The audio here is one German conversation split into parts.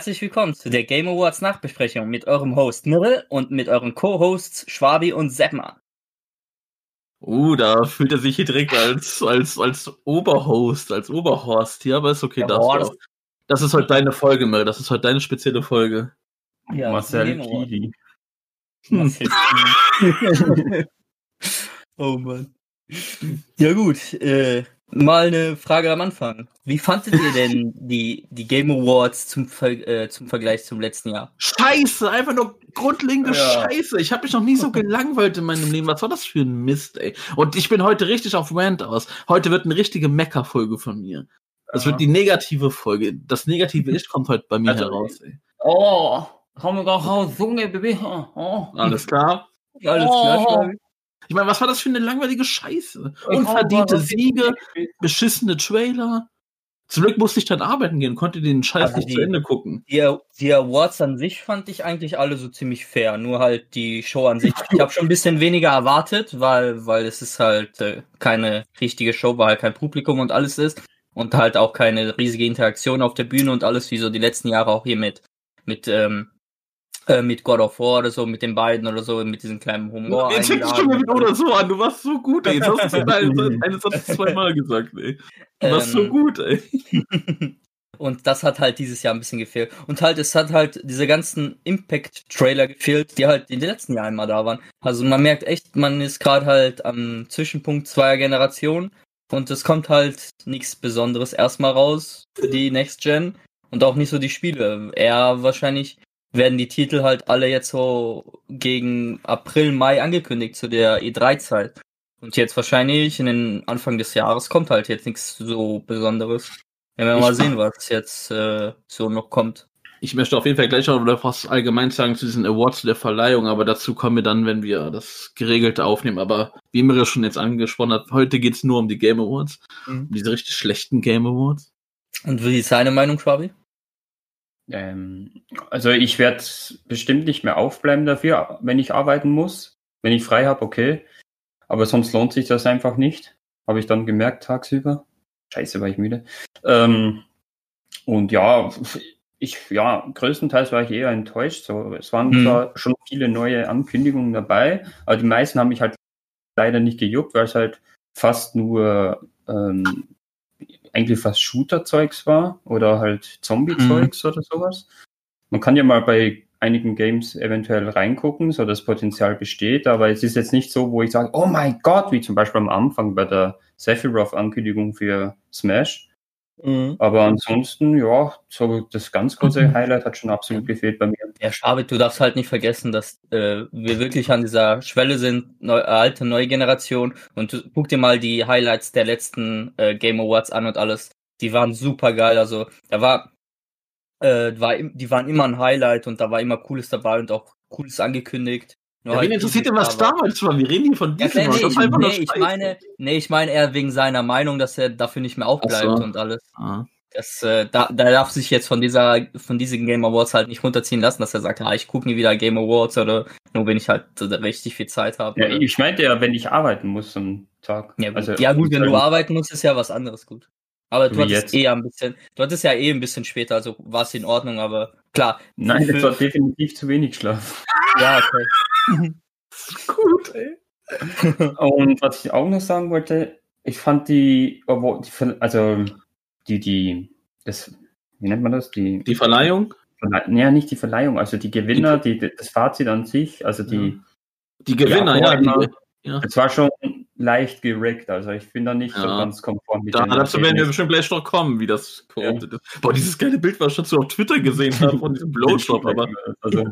Herzlich willkommen zu der Game Awards Nachbesprechung mit eurem Host Mirre und mit euren Co-Hosts Schwabi und Seppmann. Uh, da fühlt er sich hier direkt als, als, als Oberhost, als Oberhorst hier, aber ist okay, das, das, das ist heute deine Folge, Mirre, das ist heute deine spezielle Folge. Ja. Kili. Marcel Kili. oh Mann. Ja gut, äh, mal eine Frage am Anfang. Wie fandet ihr denn die, die Game Awards zum, Ver äh, zum Vergleich zum letzten Jahr? Scheiße, einfach nur grundlegende Ja. Scheiße. Ich habe mich noch nie so gelangweilt in meinem Leben. Was war das für ein Mist, ey? Und ich bin heute richtig auf Rant aus. Heute wird eine richtige Mecker-Folge von mir. Das Ja. wird die negative Folge. Das negative Ich kommt heute bei mir Also, heraus, ey. Oh, doch auch Zunge, Baby. Oh. Alles klar? Alles klar, Oh. Ich meine, was war das für eine langweilige Scheiße? Ich Unverdiente Siege, beschissene Trailer. Zum Glück musste ich dann arbeiten gehen, konnte den Scheiß Also nicht die- zu Ende gucken. Die, die Awards an sich fand ich eigentlich alle so ziemlich fair, nur halt die Show an sich. Ich habe schon ein bisschen weniger erwartet, weil, weil es ist halt äh, keine richtige Show, weil halt kein Publikum und alles ist. Und halt auch keine riesige Interaktion auf der Bühne und alles, wie so die letzten Jahre auch hier mit, mit, ähm, äh, mit God of War oder so, mit den beiden oder so, mit diesem kleinen Humor. Jetzt fängst du schon mal mit oder so an. Du warst so gut, ey. Jetzt hast du Satz zweimal gesagt, ey. Du warst so Ähm, gut, ey. Und das hat halt dieses Jahr ein bisschen gefehlt. Und halt, es hat halt diese ganzen Impact-Trailer gefehlt, die halt in den letzten Jahren immer da waren. Also man merkt echt, man ist gerade halt am Zwischenpunkt zweier Generationen und es kommt halt nichts Besonderes erstmal raus für die Next Gen und auch nicht so die Spiele. Eher wahrscheinlich werden die Titel halt alle jetzt so gegen April, Mai angekündigt zu der E3-Zeit. Und jetzt wahrscheinlich in den Anfang des Jahres kommt halt jetzt nichts so Besonderes. Ja, wir Ich- mal sehen, was jetzt äh, so noch kommt. Ich möchte auf jeden Fall gleich noch was allgemein sagen zu diesen Awards, zu der Verleihung, aber dazu kommen wir dann, wenn wir das Geregelte aufnehmen. Aber wie Mirre schon jetzt angesprochen hat, heute geht's nur um die Game Awards. Mhm. Um diese richtig schlechten Game Awards. Und wie ist deine Meinung, Schwabi? Ähm, also ich werde bestimmt nicht mehr aufbleiben dafür, wenn ich arbeiten muss. Wenn ich frei habe, okay. Aber sonst lohnt sich das einfach nicht. Habe ich dann gemerkt tagsüber. Scheiße, war ich müde. Ähm, und ja, ich, ja, größtenteils war ich eher enttäuscht. So, es waren Mhm. zwar schon viele neue Ankündigungen dabei, aber die meisten haben mich halt leider nicht gejuckt, weil es halt fast nur ähm, eigentlich fast Shooter-Zeugs war oder halt Zombie-Zeugs oder sowas. Man kann ja mal bei einigen Games eventuell reingucken, so das Potenzial besteht, aber es ist jetzt nicht so, wo ich sage, oh mein Gott, wie zum Beispiel am Anfang bei der Sephiroth-Ankündigung für Smash. Aber ansonsten, ja, so das ganz große Highlight hat schon absolut gefehlt bei mir. Ja, Schwabi, du darfst halt nicht vergessen, dass äh, wir wirklich an dieser Schwelle sind, neu, alte, neue Generation. Und du, guck dir mal die Highlights der letzten äh, Game Awards an und alles. Die waren super geil. Also da war, äh, war, im- die waren immer ein Highlight und da war immer Cooles dabei und auch Cooles angekündigt. Ja, wen interessiert denn, was damals war? Wir reden hier von Ja, diesem Jahr. nee, ich, nee, ich meine, nee, ich meine eher wegen seiner Meinung, dass er dafür nicht mehr aufbleibt so. und alles. Ah. Das, äh, da, da darf sich jetzt von dieser, von diesen Game Awards halt nicht runterziehen lassen, dass er sagt, ah, ich gucke nie wieder Game Awards oder nur wenn ich halt richtig viel Zeit habe. Ja, oder- ich meinte ja, wenn ich arbeiten muss am Tag. ja, gut. Also, ja gut, wenn du sozusagen- arbeiten musst, ist ja was anderes gut. Aber du hattest jetzt. eher ein bisschen, du hattest ja eh ein bisschen später, also war es in Ordnung, aber klar. Nein, das für- war definitiv zu wenig Schlaf. Ja, okay. Gut, ey. Und was ich auch noch sagen wollte, ich fand die, die also die, die, das, wie nennt man das? Die, Die Verleihung? Verle- ja, nicht die Verleihung, also die Gewinner, die, das Fazit an sich, also die, Die Gewinner, Ja, ja. die, ja. es war schon leicht gerickt, also ich bin da nicht so Ja. ganz konform mit Da, dazu werden wir bestimmt gleich noch kommen, wie das korruptet ist. Boah, dieses geile Bild, was ich schon so auf Twitter gesehen habe von diesem Blowjob, aber. Also,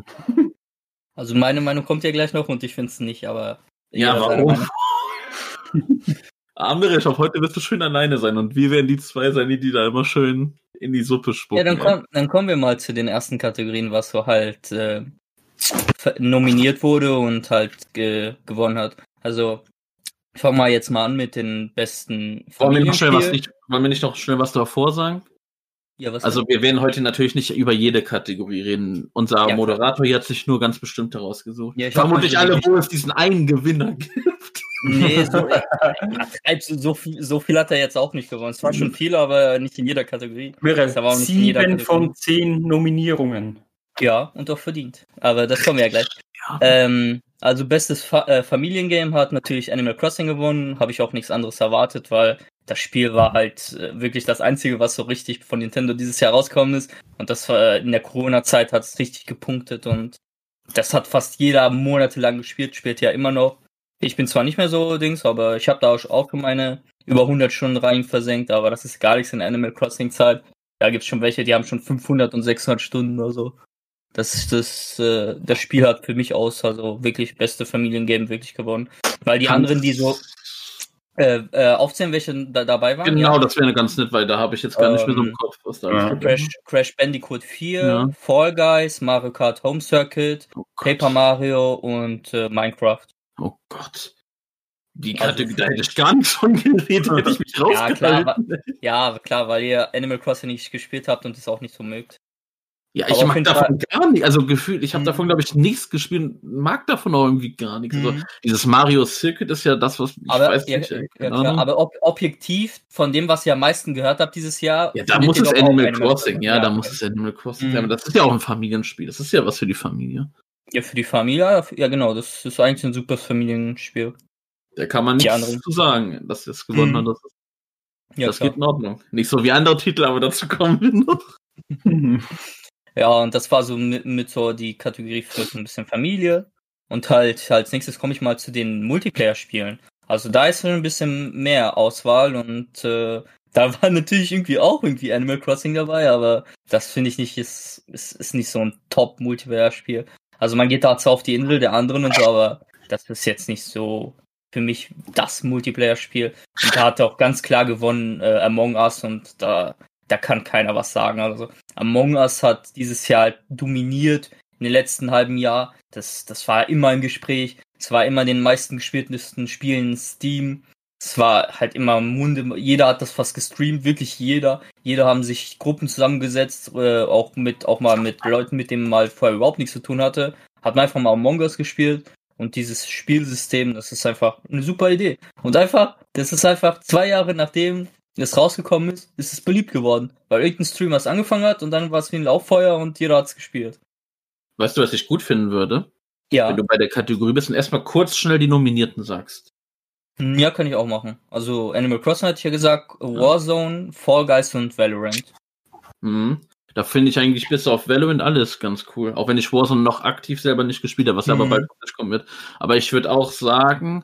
Also meine Meinung kommt ja gleich noch und ich finde es nicht, aber. Ja, warum? Amirisch, auf heute wirst du schön alleine sein und wir werden die zwei sein, die, die da immer schön in die Suppe spucken. Ja, dann, komm, dann kommen wir mal zu den ersten Kategorien, was so halt äh, nominiert wurde und halt ge gewonnen hat. Also, ich fange mal jetzt mal an mit den besten wollen, wir noch schnell was Familienspiel. nicht, wollen wir nicht noch schnell was davor sagen? Ja, was Also, wir werden heute natürlich nicht über jede Kategorie reden. Unser Ja, Moderator hier hat sich nur ganz bestimmte rausgesucht. Ja, Vermutlich alle, wo es diesen einen Gewinner gibt. Nee, so, so, viel, so viel hat er jetzt auch nicht gewonnen. Es war schon viel, aber nicht in jeder Kategorie. Mirre, sieben von zehn Nominierungen. Ja, und auch verdient. Aber das kommen wir ja gleich. Ja. Ähm, also bestes Fa äh, Familiengame hat natürlich Animal Crossing gewonnen. Habe ich auch nichts anderes erwartet, weil das Spiel war halt äh, wirklich das Einzige, was so richtig von Nintendo dieses Jahr rausgekommen ist. Und das war in der Corona-Zeit hat es richtig gepunktet und das hat fast jeder monatelang gespielt, spielt ja immer noch. Ich bin zwar nicht mehr so Dings, aber ich habe da auch schon meine über 100 Stunden rein versenkt, aber das ist gar nichts in Animal Crossing Zeit. Da gibt's schon welche, die haben schon 500 und 600 Stunden oder so. Das, das, äh, das Spiel hat für mich aus, also wirklich beste Familiengame wirklich gewonnen. Weil die Kannst anderen, die so äh, äh, aufzählen, welche da, dabei waren. Genau, ja. das wäre ganz nett, weil da habe ich jetzt gar ähm, nicht mehr so im ähm, Kopf, was da ja. Crash, Crash Bandicoot 4, ja. Fall Guys, Mario Kart Home Circuit, oh Paper Mario und äh, Minecraft. Oh Gott. Die Karte, also, da hätte ich gar nicht von geredet, hätte ich mich ja, klar, ja, klar, weil ihr Animal Crossing nicht gespielt habt und es auch nicht so mögt. Ja, ich mag davon gar nicht. Also gefühlt, ich habe mhm. davon, glaube ich, nichts gespielt, mag davon auch irgendwie gar nichts. Also, mhm. Also, dieses Mario Circuit ist ja das, was ich aber, weiß ja, nicht. Ja, aber ob, objektiv von dem, was ihr am meisten gehört habt dieses Jahr. Ja, da muss es Animal Crossing, ja, ja, da muss es Animal Crossing sein. Mhm. Aber das ist ja auch ein Familienspiel. Das ist ja was für die Familie. Ja, für die Familie, ja genau, das ist eigentlich ein super Familienspiel. Da kann man nichts zu sagen, dass es gewonnen mhm. hat. Das, ja, das geht in Ordnung. Nicht so wie andere Titel, aber dazu kommen wir noch. Ja, und das war so mit, mit so die Kategorie für so ein bisschen Familie. Und halt als nächstes komme ich mal zu den Multiplayer-Spielen. Also da ist schon ein bisschen mehr Auswahl und äh, da war natürlich irgendwie auch irgendwie Animal Crossing dabei, aber das finde ich nicht, ist, ist, ist nicht so ein Top-Multiplayer-Spiel. Also man geht da zwar auf die Insel der anderen und so, aber das ist jetzt nicht so für mich das Multiplayer-Spiel. Und da hat er auch ganz klar gewonnen äh, Among Us und da da kann keiner was sagen. Also Among Us hat dieses Jahr halt dominiert in den letzten halben Jahr. Das, das war immer im Gespräch. Es war immer den meisten gespieltesten Spielen Steam. Es war halt immer im Munde. Jeder hat das fast gestreamt, wirklich jeder. Jeder haben sich Gruppen zusammengesetzt, äh, auch mit, auch mal mit Leuten, mit denen man mal vorher überhaupt nichts zu tun hatte. Hat man einfach mal Among Us gespielt. Und dieses Spielsystem, das ist einfach eine super Idee. Und einfach, das ist einfach zwei Jahre nachdem es rausgekommen ist, ist es beliebt geworden. Weil irgendein Streamer es angefangen hat und dann war es wie ein Lauffeuer und jeder hat es gespielt. Weißt du, was ich gut finden würde? Ja. Wenn du bei der Kategorie bist und erstmal kurz schnell die Nominierten sagst. Hm, ja, kann ich auch machen. Also Animal Crossing hatte ich ja gesagt, Warzone, Fall Guys und Valorant. Mhm. Da finde ich eigentlich bis auf Valorant alles ganz cool. Auch wenn ich Warzone noch aktiv selber nicht gespielt habe, was mhm. aber bald kommen wird. Aber ich würde auch sagen,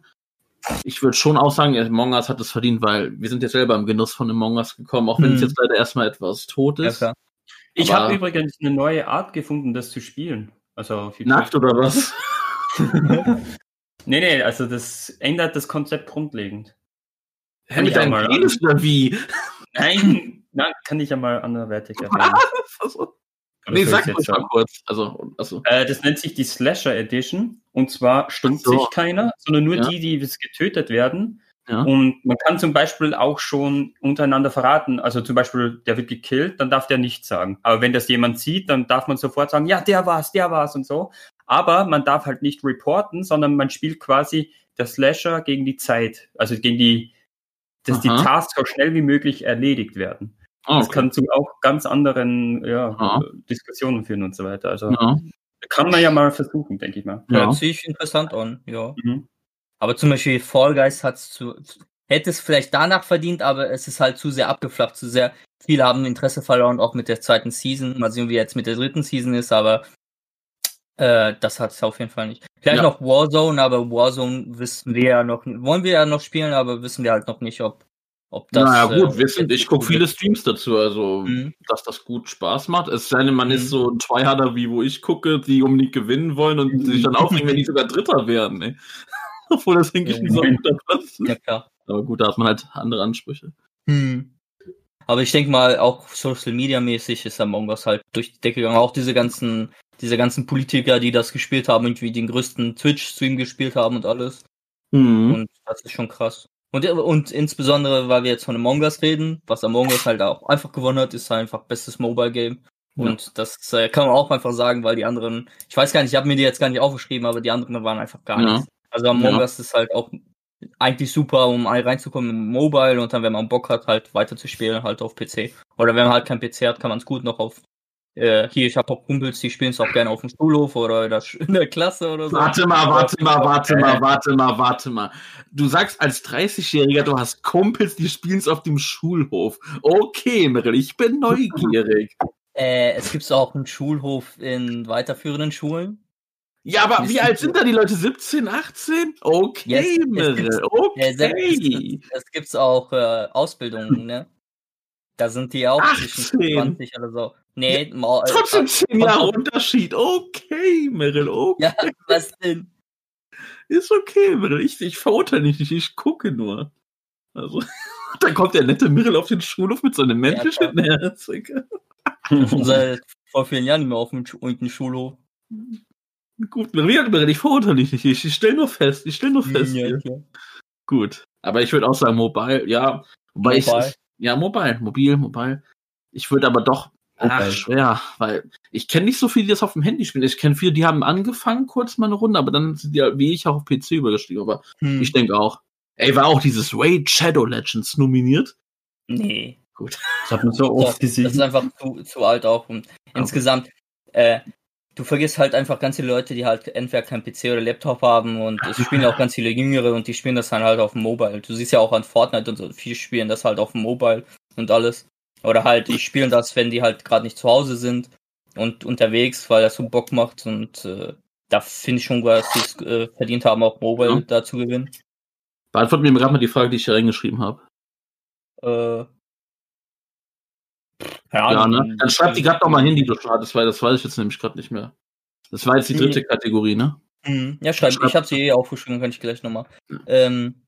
ich würde schon auch sagen, Among Us hat es verdient, weil wir sind jetzt selber im Genuss von Among Us gekommen, auch wenn hm. es jetzt leider erstmal etwas tot ist. Ja, ich habe übrigens eine neue Art gefunden, das zu spielen. Also Nackt oder was? nee, nee, also das ändert das Konzept grundlegend. Hä, mit deinem Penis oder wie? Nein, nein, kann ich ja mal anderweitig erwähnen. nee, sag ruhig mal kurz. Also, also. Äh, das nennt sich die Slasher Edition. Und zwar stummt so. sich keiner, sondern nur ja. die, die getötet werden. Ja. Und man kann zum Beispiel auch schon untereinander verraten, also zum Beispiel, der wird gekillt, dann darf der nichts sagen. Aber wenn das jemand sieht, dann darf man sofort sagen, ja, der war's, der war's und so. Aber man darf halt nicht reporten, sondern man spielt quasi der Slasher gegen die Zeit, also gegen die, dass Aha. die Tasks so schnell wie möglich erledigt werden. Ah, okay. Das kann zu auch ganz anderen ja, Diskussionen führen und so weiter. Also ja. Kann man ja mal versuchen, denke ich mal. Ja, ja sich interessant an, ja. Mhm. Aber zum Beispiel Fall Guys hat's zu, hätte es vielleicht danach verdient, aber es ist halt zu sehr abgeflacht, zu sehr. Viele haben Interesse verloren, auch mit der zweiten Season. Mal sehen, wie jetzt mit der dritten Season ist, aber äh, das hat es auf jeden Fall nicht. Vielleicht ja. noch Warzone, aber Warzone wissen wir ja noch, wollen wir ja noch spielen, aber wissen wir halt noch nicht, ob ob das, naja, gut, äh, sind, ich gucke viele Streams dazu, also mhm. dass das gut Spaß macht. Es sei denn, man mhm. ist so ein Tryharder, wie wo ich gucke, die unbedingt gewinnen wollen und mhm. sich dann aufregen, wenn die sogar Dritter werden. Ey. Obwohl das denke ich nicht so guter Platz. Ja, klar. Aber gut, da hat man halt andere Ansprüche. Mhm. Aber ich denke mal, auch Social Media mäßig ist Among Us halt durch die Decke gegangen. Auch diese ganzen, diese ganzen Politiker, die das gespielt haben, irgendwie den größten Twitch-Stream gespielt haben und alles. Mhm. Und das ist schon krass. Und, und insbesondere, weil wir jetzt von Among Us reden, was Among Us halt auch einfach gewonnen hat, ist einfach bestes Mobile Game. Und ja. das äh, kann man auch einfach sagen, weil die anderen, ich weiß gar nicht, ich habe mir die jetzt gar nicht aufgeschrieben, aber die anderen waren einfach gar ja. nichts. Also Among. Us ist halt auch eigentlich super, um reinzukommen im Mobile und dann, wenn man Bock hat, halt weiter zu spielen, halt auf PC. Oder wenn man halt kein PC hat, kann man es gut noch auf äh, hier, ich habe auch Kumpels, die spielen es auch gerne auf dem Schulhof oder in der, Klasse oder so. Warte mal, warte mal, warte mal, warte mal, warte mal. Du sagst als 30-Jähriger, du hast Kumpels, die spielen es auf dem Schulhof. Okay, Merrill, ich bin neugierig. Äh, es gibt auch einen Schulhof in weiterführenden Schulen. Ja, aber wie alt sind da die Leute? 17, 18? Okay, yes, Merrill, okay. Es, es gibt auch äh, Ausbildungen, ne? Da sind die auch 18. zwischen 20 oder so. Nee, ja, äh, trotzdem 10 Jahre Unterschied. Okay, Meryl, okay. Ja, was denn? Ist okay, Meryl. Ich, ich verurteile dich nicht, ich gucke nur. Also, dann kommt der nette Meryl auf den Schulhof mit so einem Menschenschnitt. Ja, Seit vor vielen Jahren nicht mehr auf dem Schulhof. Gut, Meryl, ich verurteile dich nicht. Ich, ich stelle nur fest, ich stelle nur fest. Ja, Gut. Aber ich würde auch sagen, Mobile, ja. Wobei mobile. ich, ja, Mobile, mobil, mobile. Ich würde aber doch Ach, schwer, weil ich kenne nicht so viele, die das auf dem Handy spielen. Ich kenne viele, die haben angefangen, kurz mal eine Runde, aber dann sind die wie ich auch auf PC übergestiegen. Aber hm. ich denke auch. Ey, war auch dieses Raid Shadow Legends nominiert? Nee. Gut. Das hat man so oft gesehen. Das ist einfach zu, zu alt auch. Und okay. insgesamt, äh, du vergisst halt einfach ganz viele Leute, die halt entweder kein PC oder Laptop haben und es spielen ja auch ganz viele Jüngere und die spielen das dann halt auf dem Mobile. Du siehst ja auch an Fortnite und so, viele spielen das halt auf dem Mobile und alles. Oder halt, die spielen das, wenn die halt gerade nicht zu Hause sind und unterwegs, weil das so Bock macht und äh, da finde ich schon, dass sie es äh, verdient haben, auch Mobile ja. da zu gewinnen. Beantworten mir gerade mal die Frage, die ich hier reingeschrieben habe. Äh, ja, ja ne? Dann schreib die gerade nochmal hin, die du schon hattest, weil das weiß ich jetzt nämlich gerade nicht mehr. Das war jetzt die dritte mhm. Kategorie, ne? Mhm. Ja, schreib, ich habe sie eh aufgeschrieben, kann ich gleich nochmal. Ja. Ähm,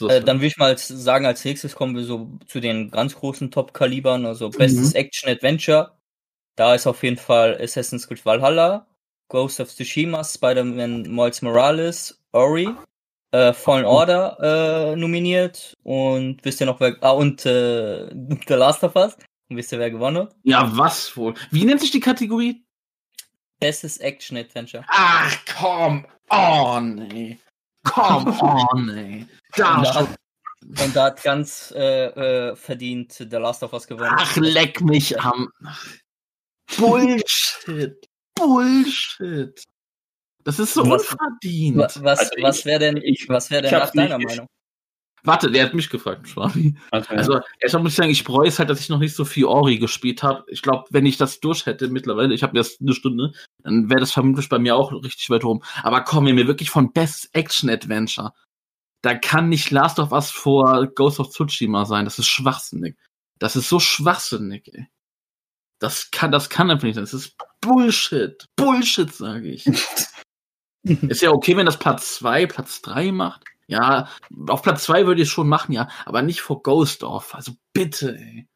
äh, dann würde ich mal sagen, als nächstes kommen wir so zu den ganz großen Top-Kalibern, also bestes mhm. Action-Adventure. Da ist auf jeden Fall Assassin's Creed Valhalla, Ghost of Tsushima, Spider-Man Miles Morales, Ori, äh, Fallen Order äh, nominiert und wisst ihr noch wer, ah, und äh, The Last of Us. Und wisst ihr, wer gewonnen hat? Ja, was wohl? Wie nennt sich die Kategorie? Bestes Action-Adventure. Ach, komm on, ey. Come on, ey. Da und, da hat, und da hat ganz äh, äh, verdient The Last of Us gewonnen. Ach, leck mich am. Bullshit. Bullshit. Das ist so was, unverdient. Was, was, also was wäre denn, ich, was wär denn nach deiner Meinung? Warte, der hat mich gefragt, Schwabi. Okay. Also, erstmal muss ich sagen, ich bereue es halt, dass ich noch nicht so viel Ori gespielt habe. Ich glaube, wenn ich das durch hätte mittlerweile, ich habe erst eine Stunde, dann wäre das vermutlich bei mir auch richtig weit rum. Aber komm, mir wirklich von Best Action Adventure. Da kann nicht Last of Us vor Ghost of Tsushima sein. Das ist schwachsinnig. Das ist so schwachsinnig, ey. Das kann, das kann einfach nicht sein. Das ist Bullshit. Bullshit, sage ich. ist ja okay, wenn das Platz 2, Platz 3 macht. Ja, auf Platz 2 würde ich es schon machen, ja, aber nicht vor Ghost Off. Also bitte, ey.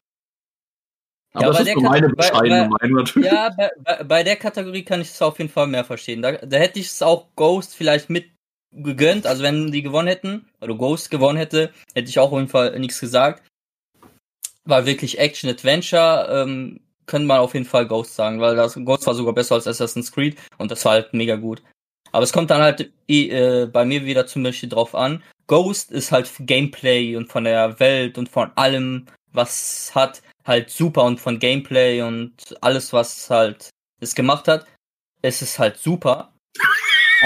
Aber ja, das ist so meine bescheidene Meinung natürlich. Ja, bei, bei, bei, der Kategorie kann ich es auf jeden Fall mehr verstehen. Da, da hätte ich es auch Ghost vielleicht mit gegönnt. Also wenn die gewonnen hätten, oder Ghost gewonnen hätte, hätte ich auch auf jeden Fall nichts gesagt. War wirklich Action Adventure, ähm, könnte man auf jeden Fall Ghost sagen, weil das Ghost war sogar besser als Assassin's Creed und das war halt mega gut. Aber es kommt dann halt äh, bei mir wieder zum Beispiel drauf an. Ghost ist halt Gameplay und von der Welt und von allem, was hat, halt super und von Gameplay und alles, was halt es gemacht hat, es ist halt super.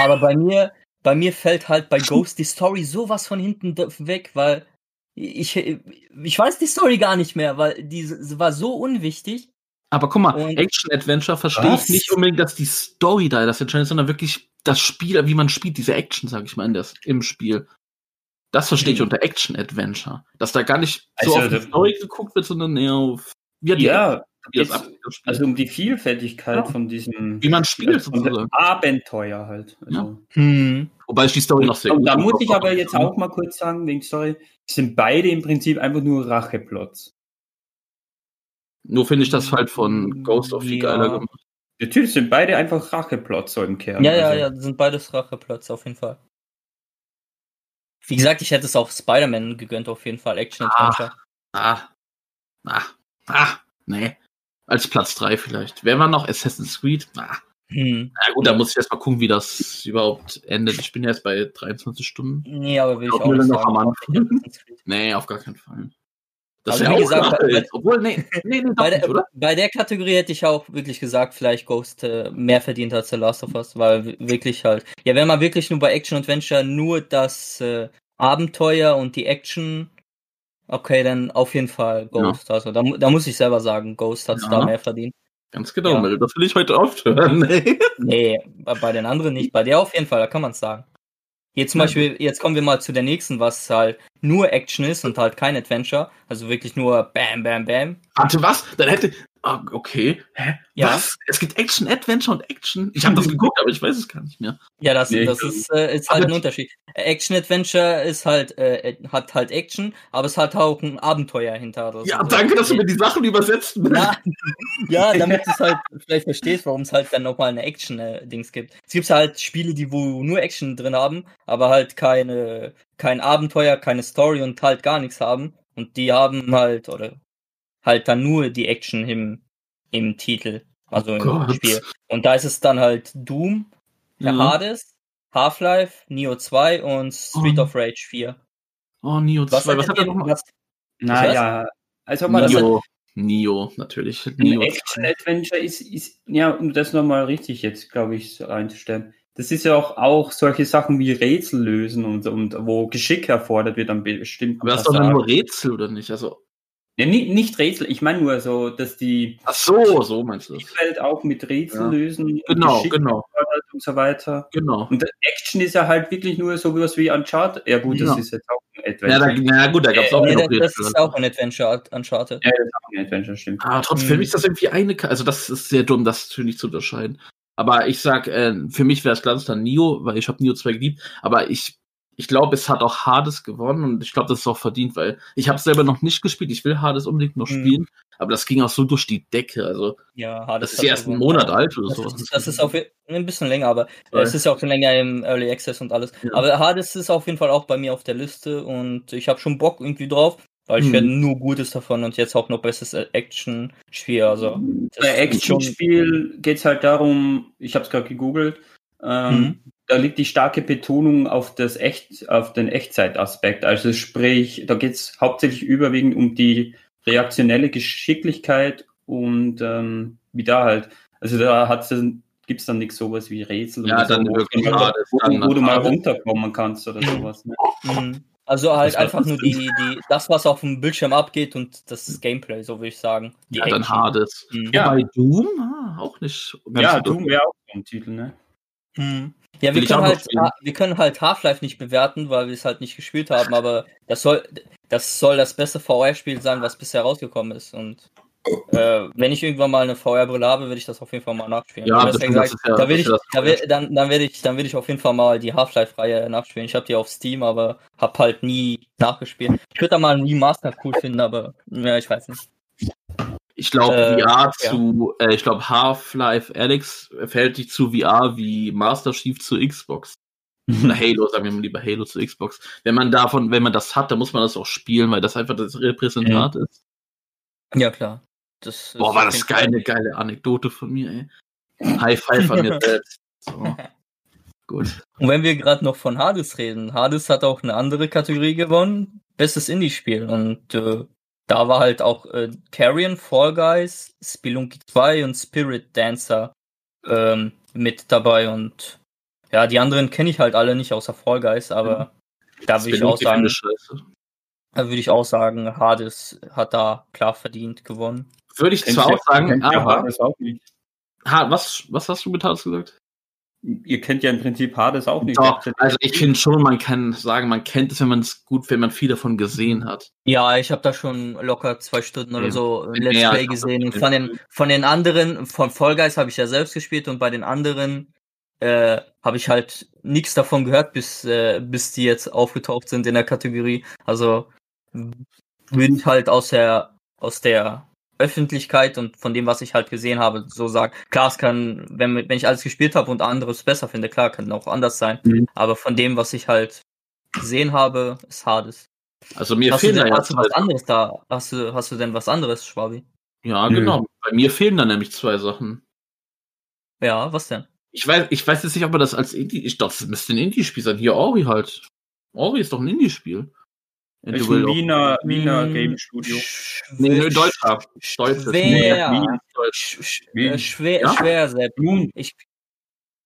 Aber bei mir, bei mir fällt halt bei Ghost die Story sowas von hinten weg, weil ich, ich weiß die Story gar nicht mehr, weil die war so unwichtig. Aber guck mal, Action-Adventure verstehe ich nicht unbedingt, dass die Story da das entscheidend ist, sondern wirklich das Spiel, wie man spielt, diese Action, sag ich mal, in das, im Spiel. Das verstehe ich mhm. unter Action-Adventure. Dass da gar nicht so also, auf die Story geguckt wird, sondern eher auf. Wie ja, jetzt, also um die Vielfältigkeit ja. von diesem. Wie man spielt, also sozusagen. Abenteuer halt. Also. Ja. Hm. Wobei ich die Story noch sehr gut Da muss ich aber jetzt auch mal kurz sagen, wegen Story, sind beide im Prinzip einfach nur Racheplots. Nur finde ich das halt von Ghost of viel ja. geiler gemacht. Natürlich sind beide einfach Racheplots so im Kern. Ja, ja, also. ja, sind beides Racheplots auf jeden Fall. Wie gesagt, ich hätte es auch Spider-Man gegönnt, auf jeden Fall. Action Adventure. Ah, ah, ah, ah, nee. Als Platz 3 vielleicht. Wer war noch? Assassin's Creed? Ah. Hm. Ja gut, da muss ich erst mal gucken, wie das überhaupt endet. Ich bin jetzt bei 23 Stunden. Nee, aber will ich Glaub auch nicht noch sagen. am Anfang. Nee, auf gar keinen Fall. Das Also wie gesagt, geil. bei- Obwohl, nee, nee, nee, Bei nicht, der, bei der Kategorie hätte ich auch wirklich gesagt, vielleicht Ghost äh, mehr verdient als The Last of Us, weil wirklich halt, ja, wenn man wirklich nur bei Action Adventure nur das äh, Abenteuer und die Action, okay, dann auf jeden Fall Ghost. Also da, da muss ich selber sagen, Ghost hat Ja. da mehr verdient. Ganz genau, Ja. Mel, das will ich heute oft hören. Nee. Nee, bei, bei den anderen nicht. Bei der auf jeden Fall, da kann man es sagen. Jetzt zum Ja. Beispiel, jetzt kommen wir mal zu der nächsten, was halt nur Action ist und halt kein Adventure. Also wirklich nur Bam, Bam, Bam. Warte, was? Dann hätte. Ah, okay. Hä? Ja. Was? Es gibt Action, Adventure und Action. Ich habe das geguckt, aber ich weiß es gar nicht mehr. Ja, das, Nee, das ist, äh, ist halt ein Unterschied. Action Adventure ist halt, äh, hat halt Action, aber es hat auch ein Abenteuer hinter. Das Ja, danke, dass du äh, mir die Sachen übersetzt. ja, ja, damit du es halt vielleicht verstehst, warum es halt dann nochmal eine Action-Dings gibt. Es gibt halt Spiele, die wo nur Action drin haben, aber halt keine, kein Abenteuer, keine Story und halt gar nichts haben. Und die haben halt, oder halt dann nur die Action im, im Titel, also im Gott. Spiel. Und da ist es dann halt Doom, Ja. Hades, Half-Life, Neo 2 und Street Oh. of Rage 4. Oh, Neo 2. Was, hättet hat er nochmal? was, Naja, als ob man das Neo. Neo, natürlich. Neo Action-Adventure ist, ist, ja, um das nochmal richtig jetzt, glaube ich, so einzustellen. Das ist ja auch, auch solche Sachen wie Rätsel lösen und, und wo Geschick erfordert wird an bestimmten Aber das ist doch nur Rätsel, oder nicht? Also, Ja, nicht, nicht Rätsel, ich meine nur so, dass die ach so, so meinst du das. Welt auch mit Rätsel Ja. lösen und Genau, Geschick genau, erfordert und so weiter. genau. Und Action ist ja halt wirklich nur so was wie Uncharted. Ja gut, das Ja. ist jetzt auch ein Ja, da, Adventure. na gut, da gab es Äh, auch nee, noch das, das ist auch ein Adventure Uncharted. ja, das ist auch ein Adventure, stimmt. Aber trotzdem Hm. ist das irgendwie eine, also das ist sehr dumm, das natürlich zu unterscheiden. Aber ich sag, äh, für mich wäre es klar Nio, weil ich habe Nio 2 geliebt, aber ich, ich glaube, es hat auch Hades gewonnen und ich glaube, das ist auch verdient, weil ich habe selber noch nicht gespielt, ich will Hades unbedingt noch Hm. spielen, aber das ging auch so durch die Decke, also Ja, das Hades ist hat erst einen. Monat alt oder Das, so. ist, das ist auf je- ein bisschen länger, aber Weil- es ist ja auch schon länger im Early Access und alles. Ja. Aber Hades ist auf jeden Fall auch bei mir auf der Liste und ich habe schon Bock irgendwie drauf, weil ich Mhm. werde nur Gutes davon und jetzt auch noch besseres Action-Spiel. Also Bei Action-Spiel geht es halt darum, ich habe es gerade gegoogelt, ähm, Mhm. da liegt die starke Betonung auf das Echt, auf den Echtzeitaspekt. Also sprich, da geht es hauptsächlich überwiegend um die reaktionelle Geschicklichkeit und ähm, wie da halt. Also da hat's dann, gibt's dann nichts sowas wie Rätsel ja, oder so, dann wo, wirklich wo, wo, du mal runterkommen kannst oder sowas. Ne? Mhm. Also halt einfach nur die, die, das, was auf dem Bildschirm abgeht und das Gameplay, so würde ich sagen. Die Ja, dann Action. Hades. Mhm. Ja. Wobei Doom, ah, auch nicht. ganz Ja, Doom wäre auch so ein Titel, ne? Mhm. Ja, wir können halt, wir können halt Half-Life nicht bewerten, weil wir es halt nicht gespielt haben, aber das soll, das soll das beste VR-Spiel sein, was bisher rausgekommen ist. Und äh, wenn ich irgendwann mal eine VR-Brille habe, würde ich das auf jeden Fall mal nachspielen. Ja, das stimmt, gesagt, ja- da will ich, ja da will, dann, dann werde ich, dann werde ich auf jeden Fall mal die Half-Life-Reihe nachspielen. Ich habe die auf Steam, aber habe halt nie nachgespielt. Ich würde da mal ein Remaster cool finden, aber ja, ich weiß nicht. Ich glaube, Äh, VR ja. zu, äh, ich glaube, Half-Life Alex verhält sich zu VR wie Master Chief zu Xbox. Oder Halo, sagen wir mal lieber Halo zu Xbox. Wenn man davon, wenn man das hat, dann muss man das auch spielen, weil das einfach das Repräsentat ist. Ja, klar. Das Boah, ist war das geil, eine geile Anekdote von mir, ey. High Five an mir selbst. So. Gut. Und wenn wir gerade noch von Hades reden, Hades hat auch eine andere Kategorie gewonnen, bestes Indie-Spiel. Und äh, da war halt auch äh, Carrion, Fall Guys, Spelunky 2 und Spirit Dancer ähm, mit dabei. Und ja, die anderen kenne ich halt alle nicht, außer Fall Guys, aber da würde ich auch sagen, da würde ich auch sagen, Hades hat da klar verdient gewonnen. Würde ich zwar auch sagen, aber. Hades auch nicht. Ha, was, was hast du mit Hades gesagt? Ihr kennt ja im Prinzip Hades auch nicht. Doch, also ich finde schon, man kann sagen, man kennt es, wenn man es gut, wenn man viel davon gesehen hat. Ja, ich habe da schon locker zwei Stunden oder Ja. so ein Ja, Let's ja, Play gesehen. Von den, von den anderen, von Fall Guys habe ich ja selbst gespielt und bei den anderen äh, habe ich halt nichts davon gehört, bis, äh, bis die jetzt aufgetaucht sind in der Kategorie. Also würde ich halt aus der, aus der Öffentlichkeit und von dem, was ich halt gesehen habe, so sagen. Klar, es kann, wenn, wenn ich alles gespielt habe und anderes besser finde, klar, kann auch anders sein. Mhm. Aber von dem, was ich halt gesehen habe, ist Hades. Also mir Hast du, fehlen da denn, ja hast du was anderes da? Hast du, hast du denn was anderes, Schwabi? Ja, genau. Bei mir fehlen da nämlich zwei Sachen. Ja, was denn? Ich weiß, ich weiß jetzt nicht, ob man das als Indie. Ich dachte, das müsste ein Indie-Spiel sein. Hier Ori halt. Ori ist doch ein Indie-Spiel. Das ist ein Wiener, Wiener Hm, Game Studio. Nee, nee, Deutscher. Deutsches. Schwer. Nee, Deutsch. Sch- sch- Wie? äh, schwer, Ja? schwer, Sepp. Moon. Ich,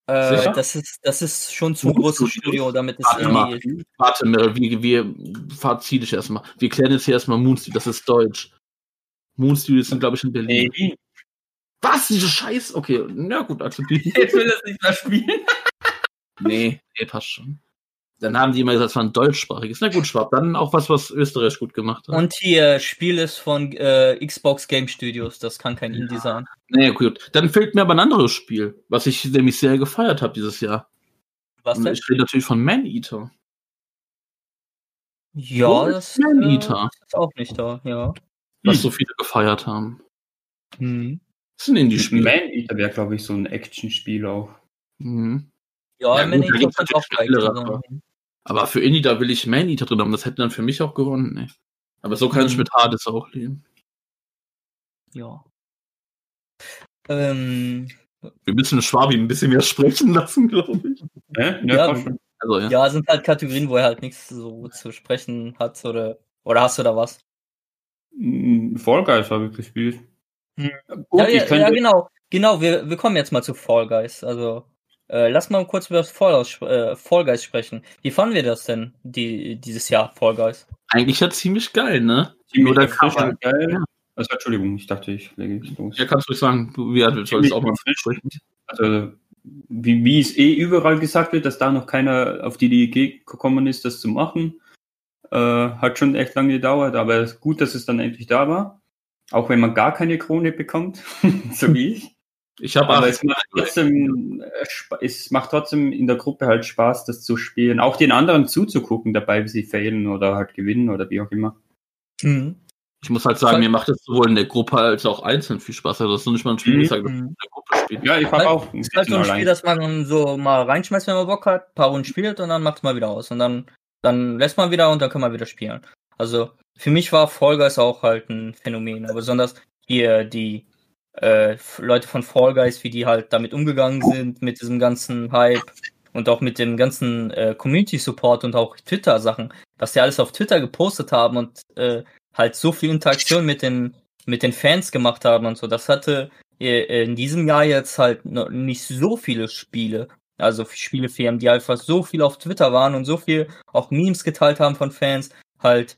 äh, Sicher? das ist, das ist schon zu Moon großes Studios? Studio, damit es Warte mal. Warte, Meryl, wir, wir verzieh dich erstmal. Wir klären jetzt hier erstmal Moon Studios, das ist Deutsch. Moon Studios sind, glaube ich, in Berlin. Nee, Wien. Was? Diese Scheiß? Okay, na gut, also die. Ich will das nicht mehr spielen. nee, nee, passt schon. Dann haben die immer gesagt, es war ein deutschsprachiges. Na gut, Schwab, dann auch was, was Österreich gut gemacht hat. Und hier, Spiel ist von äh, Xbox Game Studios, das kann kein Indie sein. Nee, gut. Dann fehlt mir aber ein anderes Spiel, was ich nämlich sehr gefeiert habe dieses Jahr. Was denn? ich rede natürlich von Man-Eater. Wo Ja, ist das Man-Eater? äh, ist auch nicht da, ja. Was Hm. so viele gefeiert haben. Hm. Das ist ein Indie-Spiel. Man Eater wäre, glaube ich, so ein Actionspiel auch. Mhm. Ja, Ja, Man Eater gibt's könnte auch sein. aber- für Indie, da will ich Man-Eater drin haben. Das hätte dann für mich auch gewonnen. Nee. Aber so kann ich Mhm. mit Hades auch leben. Ja. Ähm, Wir müssen Schwabi ein bisschen mehr sprechen lassen, glaube ich. Ja, schon. Also, ja. ja, sind halt Kategorien, wo er halt nichts so zu sprechen hat oder oder hast du da was? Mm, Fall Guys habe ich gespielt. Hm. Gut, ja, ich ja, könnte, ja, genau. Genau, wir, wir kommen jetzt mal zu Fall Guys. Also, äh, lass mal kurz über das Fall, äh, Fall Guys sprechen. Wie fanden wir das denn, die, dieses Jahr, Fall Guys? Eigentlich ja ziemlich geil, ne? ziemlich erfrischend geil. Ja. Also, Entschuldigung, ich dachte, ich lege es los. Ja, kannst du sagen. Du, ja, du sollst auch mal erfrischend. sprechen. Also, wie, wie es eh überall gesagt wird, dass da noch keiner auf die Idee gekommen ist, das zu machen, äh, hat schon echt lange gedauert, aber es ist gut, dass es dann endlich da war. Auch wenn man gar keine Krone bekommt, so wie ich. Ich habe Aber es macht trotzdem, äh, es macht trotzdem in der Gruppe halt Spaß, das zu spielen. Auch den anderen zuzugucken dabei, wie sie failen oder halt gewinnen oder wie auch immer. Mhm. Ich muss halt sagen, mir macht es sowohl in der Gruppe als auch einzeln viel Spaß. Also das ist nicht mal ein Spiel, ich Mhm. ich in der Gruppe spiele. Ja, ich habe auch ein ist halt so ein Spiel, das man so mal reinschmeißt, wenn man Bock hat, ein paar Runden spielt und dann macht es mal wieder aus. Und dann, dann lässt man wieder und dann kann man wieder spielen. Also für mich war Fall Guys auch halt ein Phänomen. Aber besonders hier die äh, Leute von Fall Guys, wie die halt damit umgegangen sind, mit diesem ganzen Hype und auch mit dem ganzen äh, Community-Support und auch Twitter-Sachen, was die alles auf Twitter gepostet haben und äh, halt so viel Interaktion mit den, mit den Fans gemacht haben und so. Das hatte äh, in diesem Jahr jetzt halt nicht so viele Spiele, also Spielefirmen, die einfach so viel auf Twitter waren und so viel auch Memes geteilt haben von Fans, halt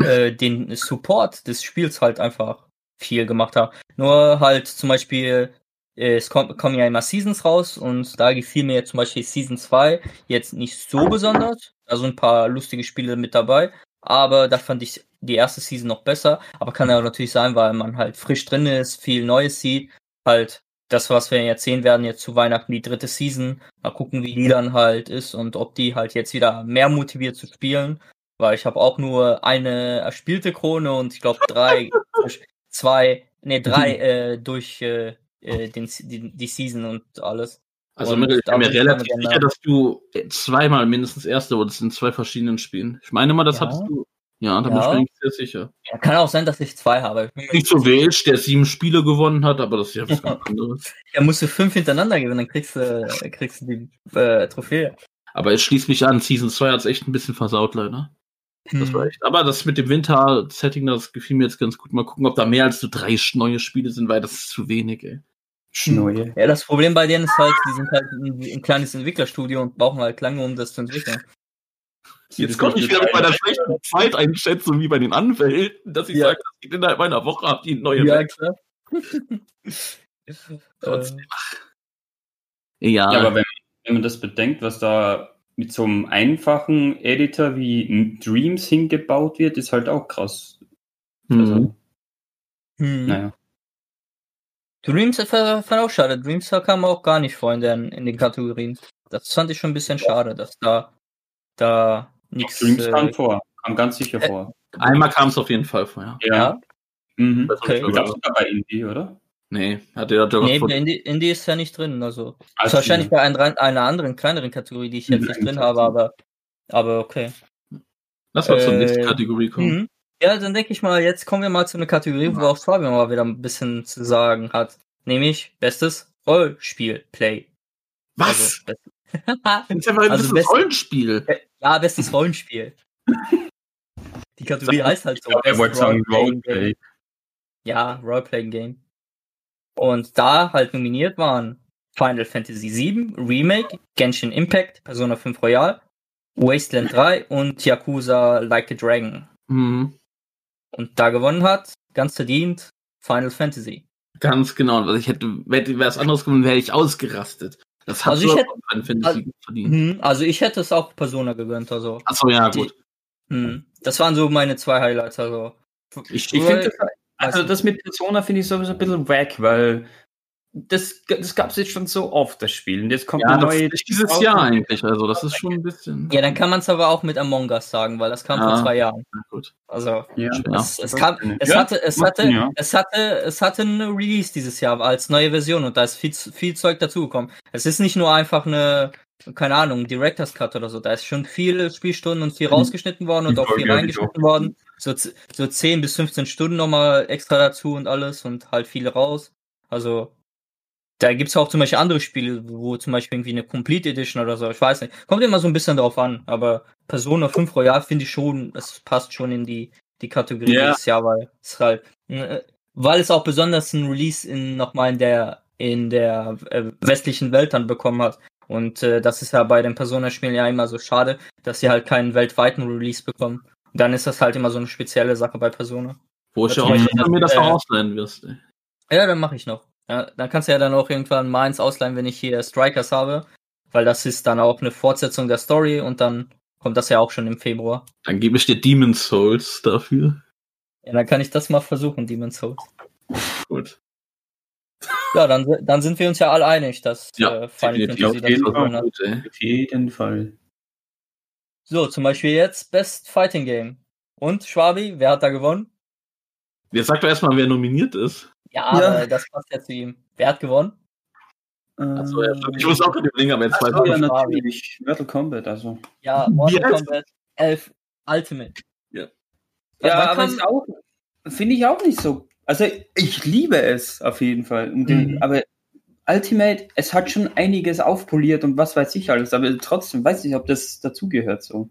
äh, den Support des Spiels halt einfach viel gemacht haben. Nur halt zum Beispiel, äh, es kommt, kommen ja immer Seasons raus und da gefiel mir jetzt zum Beispiel Season 2 jetzt nicht so besonders. Also ein paar lustige Spiele mit dabei. Aber da fand ich die erste Season noch besser. Aber kann ja natürlich sein, weil man halt frisch drin ist, viel Neues sieht. Halt das, was wir jetzt sehen werden, jetzt zu Weihnachten die dritte Season. Mal gucken, wie die dann halt ist und ob die halt jetzt wieder mehr motiviert zu spielen. Weil ich habe auch nur eine erspielte Krone und ich glaube drei, zwei, nee, drei äh, durch äh, äh, den, die, die Season und alles. Also Und ich bin mir bin relativ sicher, da. dass du zweimal mindestens Erste wurdest in zwei verschiedenen Spielen. Ich meine mal, das Ja. hattest du. Ja, da bin Ja. ich mir nicht sehr sicher. Ja, kann auch sein, dass ich zwei habe. Ich bin Nicht so Welch, der sieben Spiele gewonnen hat, aber das ist ja was ganz anderes. Ja, musst du fünf hintereinander gewinnen, dann kriegst du, kriegst du die äh, Trophäe. Aber es schließt mich an, Season 2 hat es echt ein bisschen versaut, leider. Das war echt. Aber das mit dem Winter-Setting, das gefiel mir jetzt ganz gut. Mal gucken, ob da mehr als so drei neue Spiele sind, weil das ist zu wenig, ey. Schneue. Ja, das Problem bei denen ist halt, die sind halt ein, ein kleines Entwicklerstudio und brauchen halt lange, um das zu entwickeln. Jetzt komme ich wieder mit meiner schlechten Zeiteinschätzung wie bei den Anwälten, dass ich Ja. sage, das geht innerhalb einer Woche ab die neue Ja, Welt. klar. Trotzdem. Äh, Ja, Ja, aber wenn, wenn man das bedenkt, was da mit so einem einfachen Editor wie Dreams hingebaut wird, ist halt auch krass. mhm. Also, hm. naja. Dreams äh, fand auch schade. Dreams kam auch gar nicht vor in den, in den Kategorien. Das fand ich schon ein bisschen schade, dass da, da nichts. Dreams kam Äh, vor, kam ganz sicher äh, vor. einmal kam es auf jeden Fall vorher. ja, Mhm. Das Okay. hab ich sogar- sogar bei Indie, oder? Nee, hat der hat nee, von, Indie, Indie ist ja nicht drin. Also Ah, ist wahrscheinlich bei einer, einer anderen kleineren Kategorie, die ich jetzt nicht drin habe, aber aber okay. Lass mal zur äh, nächsten Kategorie kommen. Mhm. Ja, dann denke ich mal, jetzt kommen wir mal zu einer Kategorie, wo auch Fabian mal wieder ein bisschen zu sagen hat. Nämlich bestes Rollspiel-Play. Was? Also, Das ist einfach ein Also bisschen best- Rollenspiel. ja, bestes Rollenspiel. Die Kategorie heißt halt so. er sagen Role-Playing Game. Ja, Roleplaying Game. Und da halt nominiert waren Final Fantasy VII, Remake, Genshin Impact, Persona 5 Royal, Wasteland 3 und Yakuza Like a Dragon. Mhm. Und da gewonnen hat, ganz verdient, Final Fantasy. Ganz genau. Also ich hätte, wäre was anderes gewonnen, wäre ich ausgerastet. Das hat Also ich hätte- Final Fantasy also- verdient. Hm, also ich hätte es auch Persona gegönnt, also. Achso, ja, Die- gut. Hm. Das waren so meine zwei Highlights, also. Ich, Ich finde, also das mit Persona finde ich sowieso ein bisschen wack, weil das, das gab es jetzt schon so oft, das Spiel. Und jetzt kommt ja, eine neue. dieses Jahr eigentlich. Also, das ist schon ein bisschen. Ja, dann kann man es aber auch mit Among Us sagen, weil das kam Ja. vor zwei Jahren. Na gut. Also. Ja. Es, es, kam, es Ja, hatte, es macht hatte, Sinn, ja. es hatte, es hatte ein Release dieses Jahr als neue Version und da ist viel, viel Zeug dazugekommen. Es ist nicht nur einfach eine, keine Ahnung, Director's Cut oder so. Da ist schon viel Spielstunden und viel rausgeschnitten worden und Die auch viel ich reingeschnitten worden. So, so 10 bis 15 Stunden nochmal extra dazu und alles und halt viel raus. Also, da gibt's auch zum Beispiel andere Spiele, wo zum Beispiel irgendwie eine Complete Edition oder so, ich weiß nicht. Kommt immer so ein bisschen drauf an, aber Persona 5 Royal finde ich schon, es passt schon in die, die Kategorie Ja. dieses Jahr, weil es halt, äh, weil es auch besonders ein Release in nochmal in der in der äh, westlichen Welt dann bekommen hat. Und äh, das ist ja bei den Persona-Spielen ja immer so schade, dass sie halt keinen weltweiten Release bekommen. Und dann ist das halt immer so eine spezielle Sache bei Persona. Wo ich ja auch zum sicher Beispiel, mir das äh, auch ausleihen wirst. Ey. Ja, dann mache ich noch. Ja, dann kannst du ja dann auch irgendwann meins ausleihen, wenn ich hier Strikers habe. Weil das ist dann auch eine Fortsetzung der Story und dann kommt das ja auch schon im Februar. Dann gebe ich dir Demon's Souls dafür. Ja, dann kann ich das mal versuchen, Demon's Souls. Gut. Ja, dann, dann sind wir uns ja alle einig, dass Ja, äh, Final. Fantasy das gewonnen hat. Ey. Auf jeden Fall. So, zum Beispiel jetzt Best Fighting Game. Und Schwabi, wer hat da gewonnen? Jetzt sag doch erstmal, wer nominiert ist. Ja, Ja. das passt ja zu ihm. Wer hat gewonnen? Achso, ja, ich muss auch gerade überlegen, aber jetzt zwei Ähm, Ach so, ja, natürlich. Mortal Kombat, also. Ja, Mortal heißt- Kombat 11 Ultimate. Ja. Ja, Man aber kann- ist auch, finde ich auch nicht so. Also ich liebe es auf jeden Fall. Den, Mhm. Aber Ultimate, es hat schon einiges aufpoliert und was weiß ich alles, aber trotzdem weiß ich, ob das dazugehört so.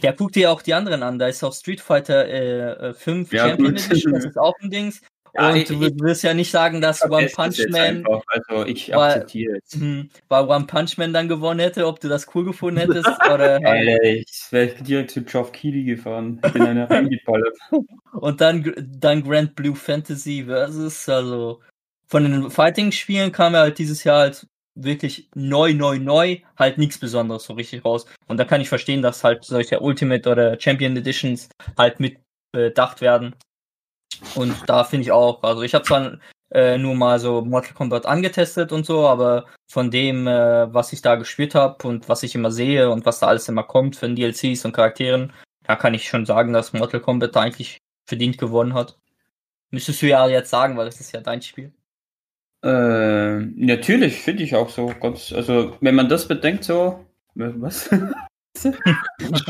Ja, guck dir auch die anderen an. Da ist auch Street Fighter äh, äh, 5 Ja, Champion. Edition, das ist auch ein Dings. Ja, und ich- du wirst ja nicht sagen, dass One Punch Man. Also ich akzeptiere es. hm, weil One Punch Man dann gewonnen hätte, ob du das cool gefunden hättest oder Alter, ich wäre direkt zu Geoff Keighley gefahren. Ich bin einer reingeballert. und dann dann Grand Blue Fantasy versus also von den Fighting Spielen kam ja halt dieses Jahr halt wirklich neu neu neu halt nichts Besonderes so richtig raus und da kann ich verstehen, dass halt solche Ultimate oder Champion Editions halt mit bedacht werden. Und da finde ich auch, also ich habe zwar äh, nur mal so Mortal Kombat angetestet und so, aber von dem, äh, was ich da gespielt habe und was ich immer sehe und was da alles immer kommt für DLCs und Charakteren, da kann ich schon sagen, dass Mortal Kombat da eigentlich verdient gewonnen hat. Müsstest du ja jetzt sagen, weil das ist ja dein Spiel. Äh, natürlich, finde ich auch so. Ganz, also, wenn man das bedenkt, so. Was?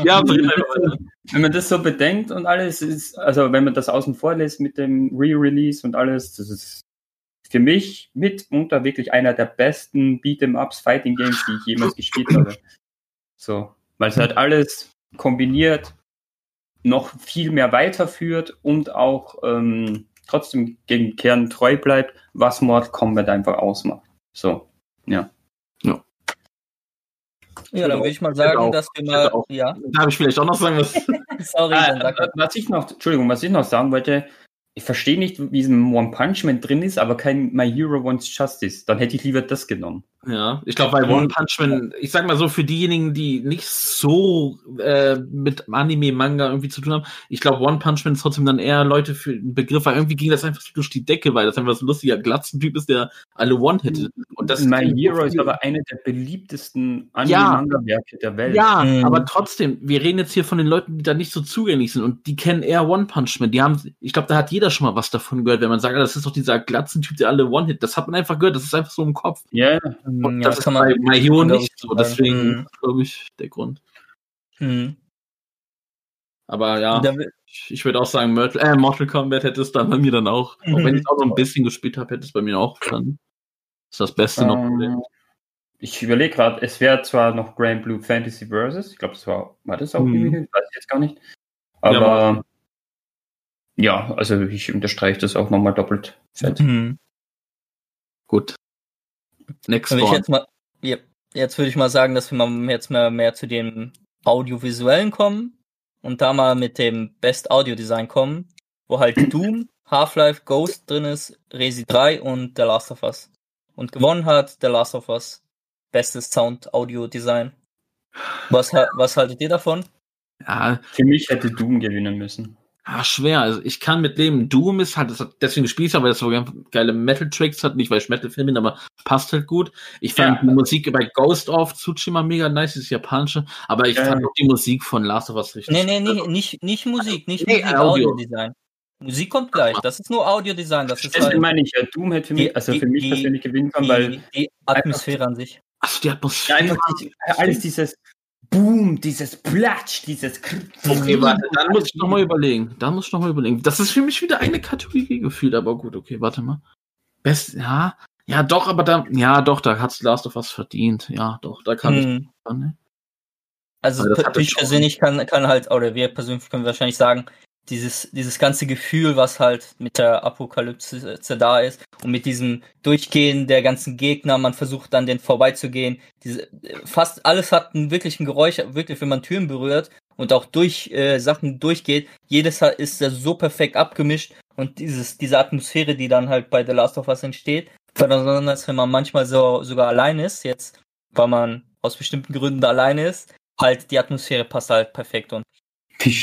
Ja, wenn man das so bedenkt und alles ist, also wenn man das außen vor lässt mit dem Re-Release und alles, das ist für mich mitunter wirklich einer der besten Beat'em-Ups Fighting Games, die ich jemals gespielt habe. So, weil es halt alles kombiniert, noch viel mehr weiterführt und auch ähm, trotzdem gegen Kern treu bleibt, was Mortal Kombat einfach ausmacht. So, ja. Ja, dann würde ich mal sagen, auch- dass wir ich mal. Ja, Darf ich vielleicht auch noch sagen, was. sorry, dann Ah, sag äh, was ich noch, Entschuldigung, was ich noch sagen wollte, ich verstehe nicht, wie diesem One Punch Man drin ist, aber kein My Hero Wants Justice. Dann hätte ich lieber das genommen. Ja, ich glaube, bei One Punch Man, ich sag mal so, für diejenigen, die nicht so äh, mit Anime, Manga irgendwie zu tun haben, ich glaube, One Punch Man ist trotzdem dann eher Leute für einen Begriff, weil irgendwie ging das einfach so durch die Decke, weil das einfach so ein lustiger Glatzentyp ist, der alle One hätte. Und das My Hero ist aber eine der beliebtesten Ja. Anime-Manga-Werke der Welt. Ja, Mhm. aber trotzdem, wir reden jetzt hier von den Leuten, die da nicht so zugänglich sind und die kennen eher One Punch Man. Die haben, ich glaube, da hat jeder schon mal was davon gehört, wenn man sagt, ah, das ist doch dieser Glatzentyp, der alle One-Hit. Das hat man einfach gehört, das ist einfach so im Kopf. Ja, Und Ja, das, das ist kann man- bei man, nicht so, deswegen Mhm. glaube ich der Grund. Hm. Aber ja, ich, würde auch sagen, Mortal, äh, Mortal Kombat hätte es dann bei mir dann auch. Auch wenn ich auch noch ein bisschen gespielt habe, hätte es bei mir auch dann. ist das Beste noch. ähm, ich überlege gerade, es wäre zwar noch Grand Blue Fantasy Versus, ich glaube, das war, war das auch Mhm. irgendwie, weiß ich jetzt gar nicht. Aber ja, also ich unterstreiche das auch nochmal doppelt fett. Hm. Gut. Next Wenn ich one. jetzt mal, jetzt würde ich mal sagen, dass wir mal jetzt mehr, mehr zu dem Audiovisuellen kommen und da mal mit dem Best Audio Design kommen, wo halt Doom, Half-Life, Ghost drin ist, Resi 3 und The Last of Us. Und gewonnen hat The Last of Us. Bestes Sound Audio Design. Was, was haltet ihr davon? Ja, Für mich hätte Doom gewinnen müssen. Ah, schwer. Also ich kann mit dem Doom ist halt, das hat deswegen gespielt, aber das so geile Metal-Tracks hat, nicht weil ich Metal-Fan bin, aber passt halt gut. Ich fand Ja. die Musik bei Ghost of Tsushima mega nice, das ist japanische, aber ich Ja. fand auch die Musik von Last of Us richtig. Nee, nee, nee, nicht, nicht Musik, nicht Nee, Musik, Audio. Audio Design. Musik kommt gleich, das ist nur Audio Design, das ist Deswegen halt meine ich ja, Doom hätte für mich, Die- also für mich die- persönlich gewinnen können, weil die, die Atmosphäre an sich. Achso, die ja, Atmosphäre. einfach die, alles dieses Boom, dieses Platsch, dieses Okay, warte, dann muss ich nochmal überlegen. Dann muss ich nochmal überlegen. Das ist für mich wieder eine Kategorie gefühlt, aber gut, okay, warte mal. Best, ja, ja, doch, aber da, ja, doch, da hat's Last of Us verdient. Ja, doch, da kann Hm. ich. Ne? Also hatte ich persönlich kann, kann halt, oder wir persönlich können wahrscheinlich sagen, dieses, dieses ganze Gefühl, was halt mit der Apokalypse da ist und mit diesem Durchgehen der ganzen Gegner, man versucht dann den vorbeizugehen. Diese, fast alles hat einen wirklichen Geräusch, wirklich, wenn man Türen berührt und auch durch äh, Sachen durchgeht, jedes ist ja so perfekt abgemischt und dieses, diese Atmosphäre, die dann halt bei The Last of Us entsteht, besonders wenn man manchmal so sogar allein ist, jetzt, weil man aus bestimmten Gründen alleine ist, halt die Atmosphäre passt halt perfekt und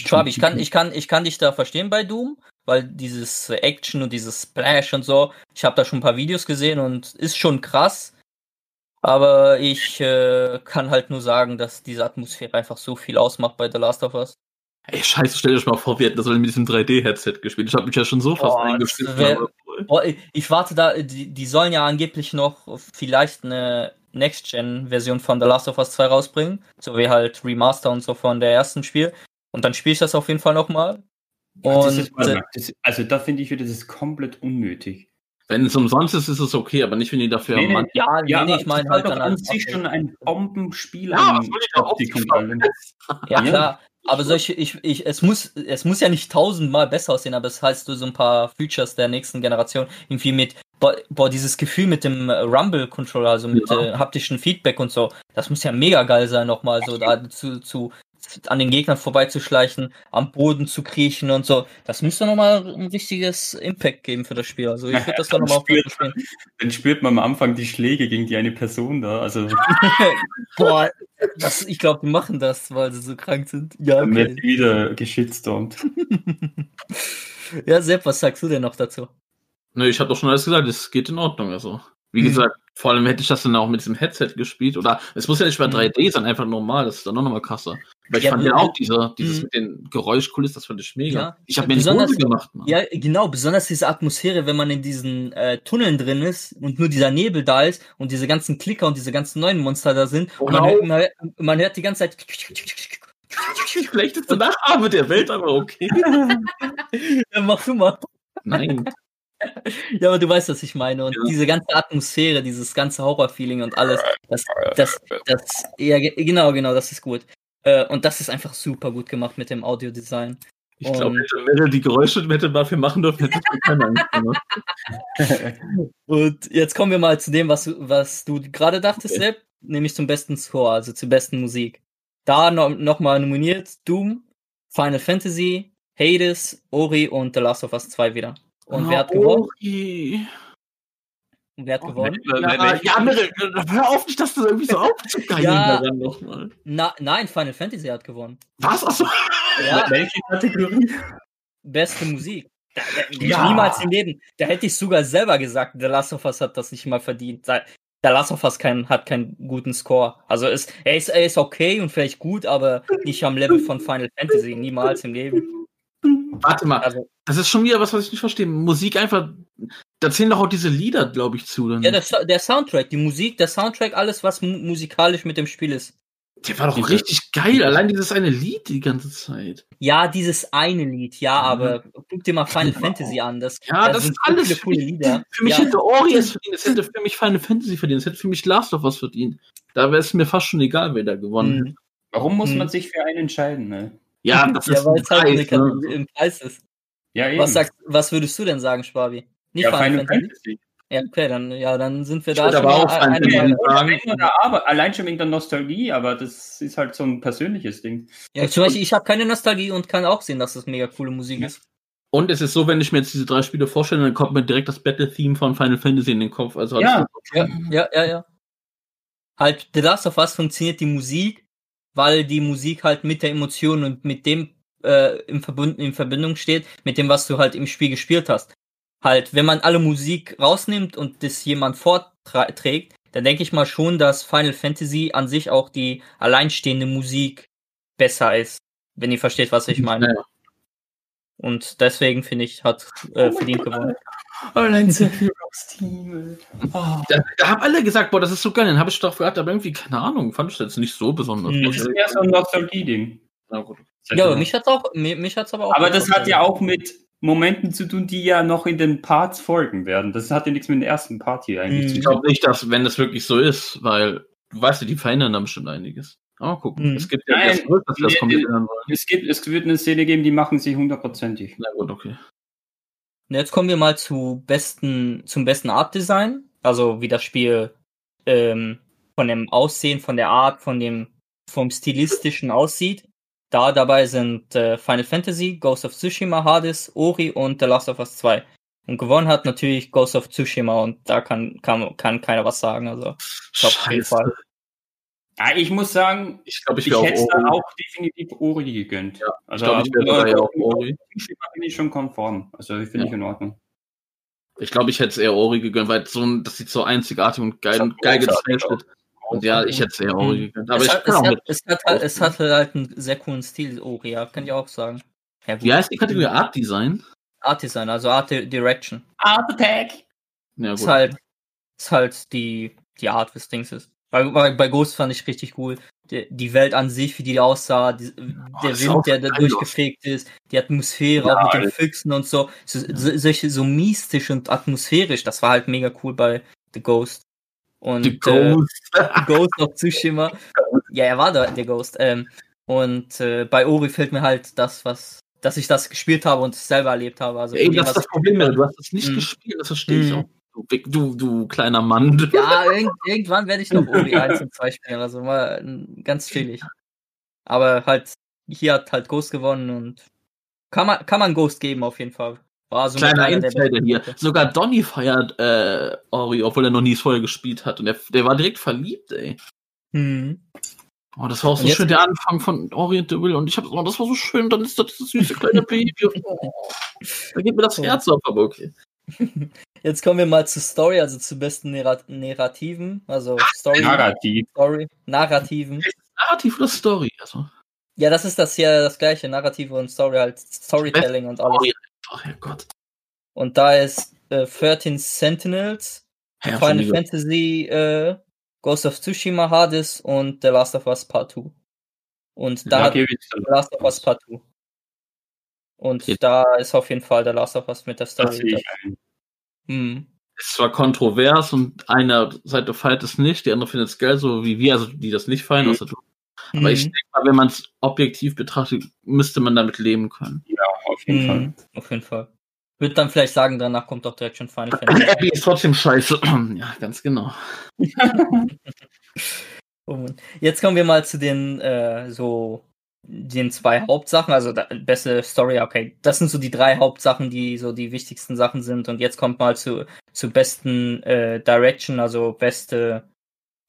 Schwab, ich kann, ich kann, ich kann dich da verstehen bei Doom, weil dieses äh, Action und dieses Splash und so, ich habe da schon ein paar Videos gesehen und ist schon krass. Aber ich äh, kann halt nur sagen, dass diese Atmosphäre einfach so viel ausmacht bei The Last of Us. Ey, scheiße, stell dir mal vor, wir hätten das mit diesem 3D-Headset gespielt. Ich habe mich ja schon so fast eingeschnitten. wär- Boah, ich, ich warte da, die, die sollen ja angeblich noch vielleicht eine Next-Gen-Version von The Last of Us 2 rausbringen, so wie halt Remaster und so von der ersten Spiel. Und dann spiele ich das auf jeden Fall nochmal. das Und das, also da finde ich wieder, das ist komplett unnötig. Wenn es umsonst ist, ist es okay, aber nicht, wenn die dafür Nee, nee, Mann- ja, nee, ich meine das halt doch dann an sich Update. schon ein Bombenspiel. Ja. Ja, Ja. klar. Aber solche, ich, ich, es muss, es muss ja nicht tausendmal besser aussehen, aber es heißt so ein paar Features der nächsten Generation irgendwie mit, boah, dieses Gefühl mit dem Rumble-Controller, also mit Ja. äh, haptischen Feedback und so, das muss ja mega geil sein, nochmal so da zu, zu, an den Gegnern vorbeizuschleichen, am Boden zu kriechen und so. Das müsste nochmal ein richtiges Impact geben für das Spiel. Also ich würde das dann nochmal spielen. Dann spürt man am Anfang die Schläge gegen die eine Person da. Also Boah, das, ich glaube, die machen das, weil sie so krank sind. Ja, dann wird okay. wieder geschitstormt. ja, Sepp, was sagst du denn noch dazu? Nö, ich habe doch schon alles gesagt, es geht in Ordnung. Also, wie Mhm. gesagt, vor allem hätte ich das dann auch mit diesem Headset gespielt. Oder es muss ja nicht mal Mhm. 3D sein, einfach normal, das ist dann auch nochmal krasser. Weil ich Ja, fand ja auch diese, dieses Mhm. mit den Geräuschkulissen, das fand ich mega. Ja, ich habe mir eine Hose gemacht, Mann. Ja, genau, besonders diese Atmosphäre, wenn man in diesen äh, Tunneln drin ist und nur dieser Nebel da ist und diese ganzen Klicker und diese ganzen neuen Monster da sind. Und man, hört, man, man hört die ganze Zeit. Schlechteste Nachahme der Welt, aber okay. Ja, mach du mal. Nein. Ja, aber du weißt, was ich meine. Und Ja. diese ganze Atmosphäre, dieses ganze Horror-Feeling und alles, das, das, das, ja, ge- genau, genau, das ist gut. Äh, und das ist einfach super gut gemacht mit dem Audiodesign. Ich glaube, Und- wenn er die Geräusche hätte dafür machen dürfen, hätte ich keine Angst mehr. Und jetzt kommen wir mal zu dem, was, du- was du gerade dachtest, Sepp, nämlich zum besten Score, also zur besten Musik. Da noch, noch mal nominiert Doom, Final Fantasy, Hades, Ori und The Last of Us 2 wieder. Und wer hat gewonnen? Ori. Und wer hat Oh, gewonnen? Ja, ja, Mirre, hör auf nicht, dass du irgendwie so aufzugeilen Ja. nochmal. Na, nein, Final Fantasy hat gewonnen. Was? Achso. Ja, Welche Kategorie? beste Musik. Da, da, Ja. Niemals im Leben. Da hätte ich sogar selber gesagt, The Last of Us hat das nicht mal verdient. Da- The Last of Us kein, hat keinen guten Score. Also ist, er, ist, er ist okay und vielleicht gut, aber nicht am Level von Final Fantasy. Niemals im Leben. Warte mal, Also, das ist schon wieder was, was ich nicht verstehe. Musik einfach, da zählen doch auch diese Lieder, glaube ich, zu. Dann. ja, der, der Soundtrack, die Musik, der Soundtrack, alles, was mu musikalisch mit dem Spiel ist. der war doch Diese- richtig geil. Allein dieses eine Lied die ganze Zeit. Ja, dieses eine Lied, ja, Mhm. aber guck dir mal Final Fantasy an. Das, Ja, da das sind ist alles viele für coole. Lieder. Für mich Ja. hätte Ori es verdient, es hätte für mich Final Fantasy verdient, es hätte für mich Last of Us verdient. Da wäre es mir fast schon egal, wer da gewonnen hätte. Mhm. Warum muss Hm. man sich für einen entscheiden? Ne? Ja, das Ja, ist weil ein es halt ne? im Preis ist. Ja, eben. Was, sagst, was würdest du denn sagen, Schwabi? Nicht ja, Final, Final Fantasy? Fantasy. Ja, okay, dann, ja, dann sind wir Ich da schon aber auch Final eine Fantasy Meinung. sagen. Aber, allein schon wegen der Nostalgie, aber das ist halt so ein persönliches Ding. Ja, zum Beispiel, ich habe keine Nostalgie und kann auch sehen, dass das mega coole Musik Ja. ist. Und es ist so, wenn ich mir jetzt diese drei Spiele vorstelle, dann kommt mir direkt das Battle-Theme von Final Fantasy in den Kopf. Also Ja. Ja, ja, ja, ja. Halt, The Last of Us funktioniert die Musik, weil die Musik halt mit der Emotion und mit dem äh, in, Verbund, in Verbindung steht, mit dem, was du halt im Spiel gespielt hast. Halt, wenn man alle Musik rausnimmt und das jemand vorträgt, dann denke ich mal schon, dass Final Fantasy an sich auch die alleinstehende Musik besser ist. Wenn ihr versteht, was ich meine. Ja. Und deswegen finde ich, hat äh, Oh verdient Gott, gewonnen. Allein Sephiroths Team. Oh. Da, da haben alle gesagt, boah, das ist so geil. Dann habe ich doch gehabt, aber irgendwie, keine Ahnung, fand ich das jetzt nicht so besonders. Mhm. Das ist eher so ein Nostalgie-Ding. Na gut. Ja, aber mich hat's auch, mich, mich hat's aber auch. aber das hat ja auch mit Momenten zu tun, die ja noch in den Parts folgen werden. Das hat ja nichts mit dem ersten Part hier eigentlich Mhm. zu Ich tun. glaube nicht, dass, wenn das wirklich so ist, weil, du weißt ja, die verändern da bestimmt einiges. Aber gucken. Mhm. Es gibt ja Nein, das Gerücht, dass das nee, komplett nee. ändern wollen. Es, gibt, es wird eine Szene geben, die machen sie hundertprozentig. Na gut, okay. Jetzt kommen wir mal zu besten, zum besten Art Design. Also wie das Spiel ähm, von dem Aussehen, von der Art, von dem vom stilistischen aussieht. Da dabei sind äh, Final Fantasy, Ghost of Tsushima, Hades, Ori und The Last of Us 2. Und gewonnen hat natürlich Ghost of Tsushima und da kann, kann, kann keiner was sagen. Also ich glaub, auf jeden. Fall. Ja, ich muss sagen, Ich glaube, ich ich, hätte auch da Ori. auch definitiv Ori gegönnt. Ja, also, ich glaube, ich wäre auch Ori. Tsushima bin ich schon konform. Also ich finde Ja. ich in Ordnung. Ich glaube, ich hätte es eher Ori gegönnt, weil so ein, das sieht so einzigartig und geil, geil gezeichnet. Und ja, ich hätte es eher Ori Mhm. gegönnt. Aber es, ich hat, kann es, auch hat, es, hat, halt- es hatte halt einen sehr coolen Stil, Ori, ja, kann ich auch sagen. Ja. Wie heißt die Kategorie Art Design? Art Design, also Art Di- Direction. Art Attack! Ja, Ist gut. halt, ist halt die, die Art des Dings ist. Bei, bei, bei Ghost fand ich richtig cool. Die, die Welt an sich, wie die aussah, die, der ist auch Wind, der da durchgefegt ist, die Atmosphäre, Ja, auch mit den Füchsen und so, so, so solche so mystisch und atmosphärisch, das war halt mega cool bei The Ghost. Und Die Äh, Ghost. Ghost of Tsushima. Ja, er war da, der Ghost. Ähm, und äh, bei Ori fehlt mir halt das, was, dass ich das gespielt habe und es selber erlebt habe. Also Ey, das ist das Problem, du hast das nicht Mhm. gespielt, das verstehe ich Mhm. auch. Du, du, kleiner Mann. Ja, irgend, irgendwann werde ich noch Ori 1 und 2 spielen, also mal mm, ganz chillig. Aber halt, hier hat halt Ghost gewonnen und kann man, kann man Ghost geben auf jeden Fall. War so Kleiner einer der Insider hier. Sogar Donny feiert äh, Ori, obwohl er noch nie vorher gespielt hat. Und der, der war direkt verliebt, ey. Hm. Oh, das war auch so schön, der Anfang von Ori and the Will. Und ich hab, oh, das war so schön. Dann ist das dieses süße kleine Baby. Oh, da geht mir das Herz auf, aber okay. Jetzt kommen wir mal zur Story, also zu besten Narra- Narrativen, also Story, Narrativ. Story, Narrativen. Narrativ oder Story? Also, Ja, das ist das hier das gleiche, Narrative und Story, halt Storytelling und alles. Story. Oh, Herrgott. Und da ist äh, 13 Sentinels, Ja, Final schon Fantasy, äh, Ghost of Tsushima, Hades und The Last of Us Part 2. Und da gebe ich The Last of Us Part 2. Und Jetzt- da ist auf jeden Fall The Last of Us mit der das Story. sehe ich ein. Hm. Es war kontrovers und einer Seite feiert es nicht, die andere findet es geil, so wie wir, also die das nicht feiern. Mhm. Aber ich Hm. denke mal, wenn man es objektiv betrachtet, müsste man damit leben können. Auf jeden Fall. Hm. Auf jeden Fall. Würde dann vielleicht sagen, danach kommt doch direkt schon Final Fantasy. Abby ist trotzdem scheiße. ja, ganz genau. Oh. Jetzt kommen wir mal zu den äh, so den zwei Hauptsachen, also da, beste Story, okay. Das sind so die drei Hauptsachen, die so die wichtigsten Sachen sind. Und jetzt kommt mal zu, zu besten äh, Direction, also beste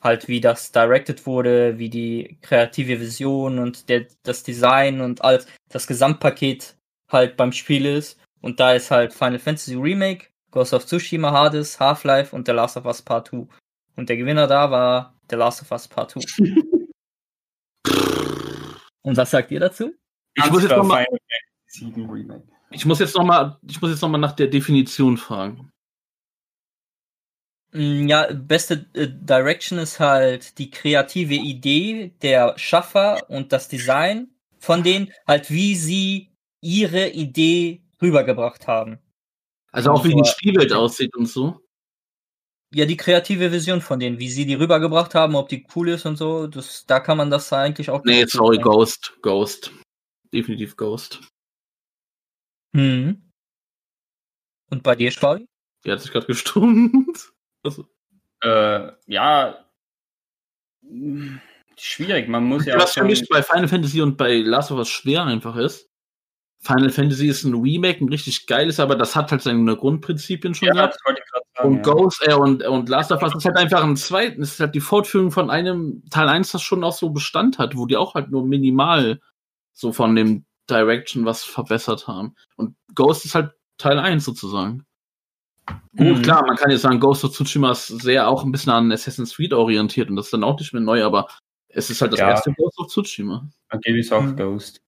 halt wie das directed wurde, wie die kreative Vision und der, das Design und alles, das Gesamtpaket halt beim Spiel ist. Und da ist halt Final Fantasy Remake, Ghost of Tsushima, Hades, Half-Life und The Last of Us Part 2. Und der Gewinner da war The Last of Us Part 2. Und was sagt ihr dazu? Ich muss noch mal, ich muss jetzt noch mal, ich muss jetzt noch mal nach der Definition fragen. Mm, Ja, beste äh, Direction ist halt die kreative Idee der Schaffer und das Design von denen, halt wie sie ihre Idee rübergebracht haben. Also auch wie die Spielwelt aussieht und so. Ja, die kreative Vision von denen, wie sie die rübergebracht haben, ob die cool ist und so, das, da kann man das eigentlich auch. Nee, sorry, Ghost. Ghost. Definitiv Ghost. Mhm. Und bei dir, Schwabi? Die hat sich gerade gestummt. Also, Äh, ja, mh, schwierig. Man muss ja auch was für mich bei Final Fantasy und bei Last of Us schwer einfach ist. Final Fantasy ist ein Remake, ein richtig geiles, aber das hat halt seine Grundprinzipien schon ja, gehabt. das wollte ich gerade sagen. Und ja. Ghost äh, und, und Last of Us ist halt einfach ein zweiten, ist halt die Fortführung von einem Teil 1, das schon auch so Bestand hat, wo die auch halt nur minimal so von dem Direction was verbessert haben. Und Ghost ist halt Teil 1 sozusagen. Gut, Mhm. klar, man kann jetzt sagen, Ghost of Tsushima ist sehr auch ein bisschen an Assassin's Creed orientiert und das ist dann auch nicht mehr neu, aber es ist halt das Ja. erste Ghost of Tsushima. Dann gebe ich auch Mhm. Ghost.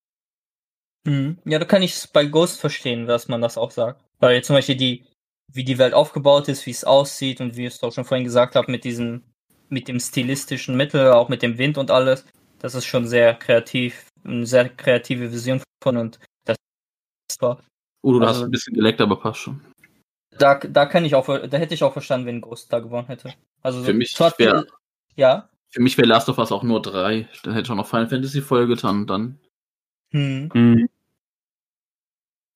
Mhm. Ja, da kann ich es bei Ghost verstehen, dass man das auch sagt. Weil zum Beispiel die, wie die Welt aufgebaut ist, wie es aussieht und wie ich es auch schon vorhin gesagt habe, mit diesem, mit dem stilistischen Mittel, auch mit dem Wind und alles, das ist schon sehr kreativ, eine sehr kreative Vision von und das war. Udo, du Also- hast ein bisschen geleckt, aber passt schon. Da, da kann ich auch, da hätte ich auch verstanden, wenn Ghost da gewonnen hätte. Also Für mich zwar- wär- ja. Für mich wäre Last of Us auch nur drei. Dann hätte ich auch noch Final Fantasy voll getan und dann. Hm. Mhm.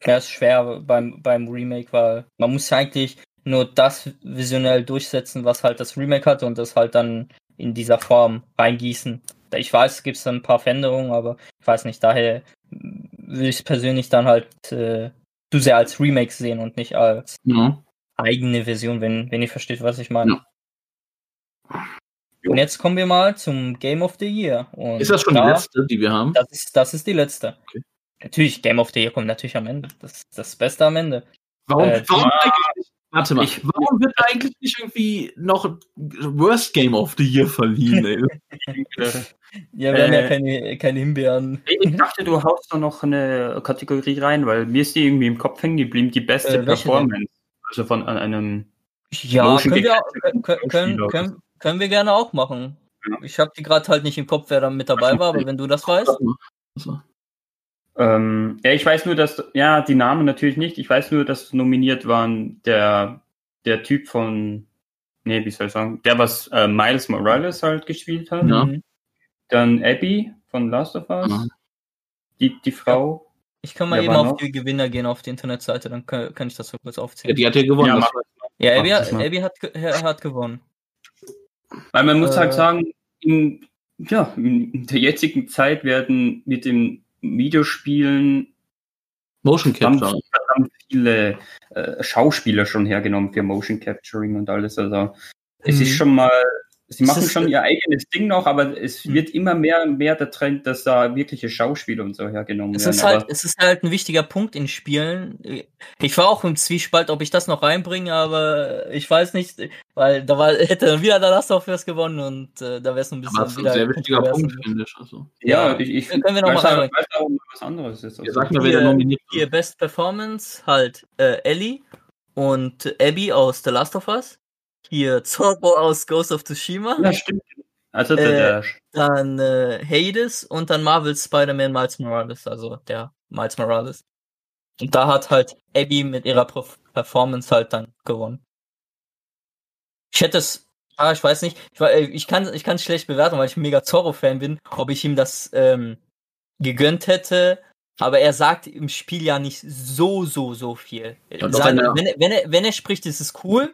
Ja, ist schwer beim, beim Remake, weil man muss ja eigentlich nur das visionell durchsetzen, was halt das Remake hatte und das halt dann in dieser Form reingießen. Ich weiß, es gibt ein paar Veränderungen, aber ich weiß nicht, daher will ich es persönlich dann halt äh, zu sehr als Remake sehen und nicht als Ja. eigene Version, wenn, wenn ihr versteht, was ich meine. Ja. Und jetzt kommen wir mal zum Game of the Year. Und Ist das schon da, die letzte, die wir haben? Das ist, das ist die letzte. Okay. Natürlich, Game of the Year kommt natürlich am Ende. Das ist das Beste am Ende. Warum, Äh, warum eigentlich nicht? Warte mal, Ich- warum wird eigentlich nicht irgendwie noch Worst Game of the Year verliehen, ey? Ja, wir haben ja Äh, keine, keine Himbeeren. Ich dachte, du haust da noch eine Kategorie rein, weil mir ist die irgendwie im Kopf hängen geblieben, die beste Äh, Performance. Also von an einem. Ja, können wir, gecapturten können, können, können, können wir gerne auch machen. Ja. Ich habe die gerade halt nicht im Kopf, wer da mit dabei war, aber wenn du das weißt. Ähm, ja, ich weiß nur, dass, ja, die Namen natürlich nicht. Ich weiß nur, dass nominiert waren der, der Typ von, nee, wie soll ich sagen, der, was äh, Miles Morales halt gespielt hat. Ja. Mhm. Dann Abby von Last of Us. Ja. Die, die Frau. Ich kann mal eben auf noch? die Gewinner gehen auf die Internetseite, dann kann, kann ich das so kurz Ja, aufzählen. die hat ja gewonnen. Ja, Ja, Abby. Abby hat, er hat gewonnen. Weil man muss Äh, halt sagen, in, ja, in der jetzigen Zeit werden mit den Videospielen Motion verdammt, Capture. viele äh, Schauspieler schon hergenommen für Motion Capturing und alles. Also es Mhm. ist schon mal, sie machen schon ihr eigenes Ding noch, aber es Mhm. wird immer mehr und mehr der Trend, dass da wirkliche Schauspieler und so hergenommen Es werden. ist, halt, es ist halt ein wichtiger Punkt in Spielen. Ich war auch im Zwiespalt, ob ich das noch reinbringe, aber ich weiß nicht, weil da war, hätte dann wieder der Last of Us gewonnen und äh, da wäre es ein bisschen Aber das ist ein sehr wichtiger. Punkt, finde ich. Also. ja, ja, ich, ich können wir noch weiß, mal auch- rein. weiß auch, was anderes ist. Ihr Also, sagt mal, wer nominiert wird. Best Performance halt äh, Ellie und Abby aus The Last of Us. Hier Zorro aus Ghost of Tsushima. ja, stimmt. Also der, Äh, Dann äh, Hades und dann Marvel's Spider-Man Miles Morales, also der Miles Morales. Und da hat halt Abby mit ihrer Perf- Performance halt dann gewonnen. Ich hätte es, ah, ich weiß nicht, ich, wa- ich kann ich es schlecht bewerten, weil ich ein mega Zorro-Fan bin, ob ich ihm das ähm, gegönnt hätte. Aber er sagt im Spiel ja nicht so, so, so viel. Er- wenn, er, wenn, er, wenn er spricht, ist es cool,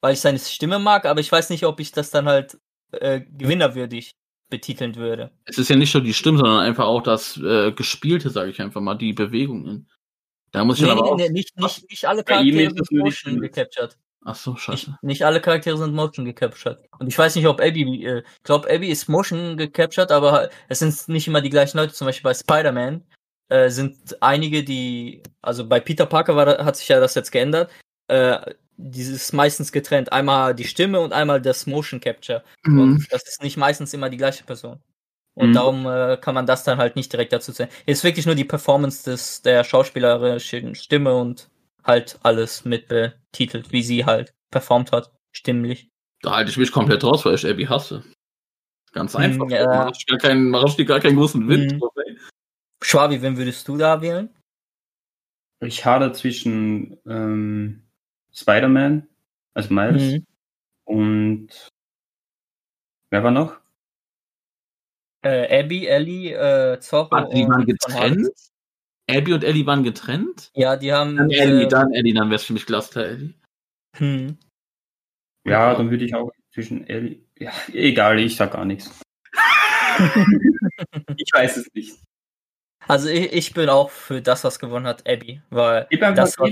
weil ich seine Stimme mag, aber ich weiß nicht, ob ich das dann halt äh, gewinnerwürdig betiteln würde. Es ist ja nicht nur die Stimme, sondern einfach auch das äh, Gespielte, sage ich einfach mal, die Bewegungen. Da muss ich Nee, aber nee, auch. nee, nicht, nicht, nicht alle Charaktere sind Motion gecaptured. Ach so, Nicht, scheiße. nicht alle Charaktere sind Motion gecaptured. Und ich weiß nicht, ob Abby, äh, ich glaube, Abby ist Motion gecaptured, aber es sind nicht immer die gleichen Leute. Zum Beispiel bei Spider-Man äh, sind einige, die, also bei Peter Parker war, hat sich ja das jetzt geändert. Äh, dieses meistens getrennt. Einmal die Stimme und einmal das Motion Capture. Mhm. Und das ist nicht meistens immer die gleiche Person. Und Mhm. darum äh, kann man das dann halt nicht direkt dazu zählen. Es ist wirklich nur die Performance des, der schauspielerischen Stimme und halt alles mit betitelt, wie sie halt performt hat, stimmlich. Da halte ich mich komplett raus, weil ich Abby hasse. Ganz einfach. Mm, ja. Da mach ich gar keinen, mach ich gar keinen großen Wind drauf, ey. Schwabi, wen würdest du da wählen? ich hadere zwischen ähm, Spider-Man, also Miles, Mhm. und wer war noch? Äh, Abby, Ellie, äh, Zorro Warte, die waren getrennt? Abby und Ellie waren getrennt? Ja, die haben. Dann Ellie, äh, dann Ellie, dann wär's für mich Cluster Ellie. hm. Ja, Ja. dann würde ich auch zwischen Ellie. Ja, egal, ich sag gar nichts. ich weiß es nicht. Also ich, ich bin auch für das, was gewonnen hat, Abby, weil das, was,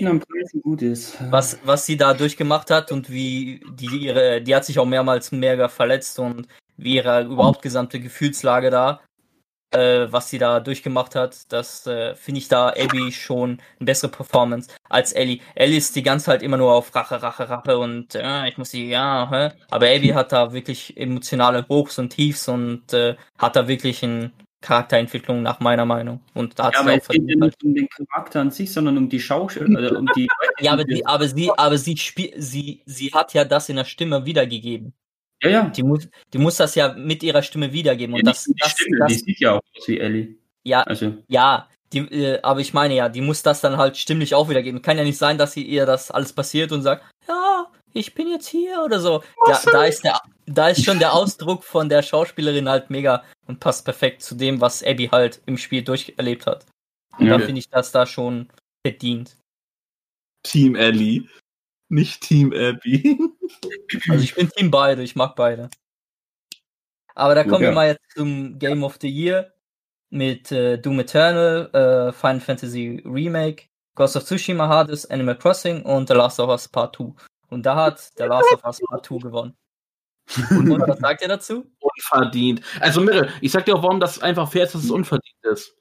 gut ist. was, was sie da durchgemacht hat und wie die ihre, die hat sich auch mehrmals mega verletzt und wie ihre überhaupt gesamte Gefühlslage da, äh, was sie da durchgemacht hat, das äh, finde ich da Abby schon eine bessere Performance als Ellie. Ellie ist die ganze Zeit immer nur auf Rache, Rache, Rache und äh, ich muss sie, ja, hä? aber Abby hat da wirklich emotionale Hochs und Tiefs und äh, hat da wirklich eine Charakterentwicklung nach meiner Meinung und da hat Ja, aber es geht ja nicht um den Charakter an sich, sondern um die Schauspieler, äh, um die. Ja, aber, die, aber sie, aber sie spielt, sie, sie hat ja das in der Stimme wiedergegeben. Ja, ja. Die muss, die muss das ja mit ihrer Stimme wiedergeben. Und Ja, das, nicht die das, Stimme, das, die sieht ja auch aus wie Ellie. ja, Also, ja, die, äh, aber ich meine ja, die muss das dann halt stimmlich auch wiedergeben. Kann ja nicht sein, dass sie ihr das alles passiert und sagt, ja, ich bin jetzt hier oder so. Da, da ist der, da ist schon der Ausdruck von der Schauspielerin halt mega und passt perfekt zu dem, was Abby halt im Spiel durcherlebt hat. Und Ja. da finde ich das da schon verdient. Team Ellie. Nicht Team Abby. Also ich bin Team beide, ich mag beide. Aber da kommen Ja. wir mal jetzt zum Game of the Year mit äh, Doom Eternal, äh, Final Fantasy Remake, Ghost of Tsushima Hades, Animal Crossing und The Last of Us Part 2. Und da hat The Last of Us Part 2 gewonnen. Und was sagt ihr dazu? Unverdient. Also, Mirre, ich sag dir auch, warum das einfach fair ist, dass es unverdient ist.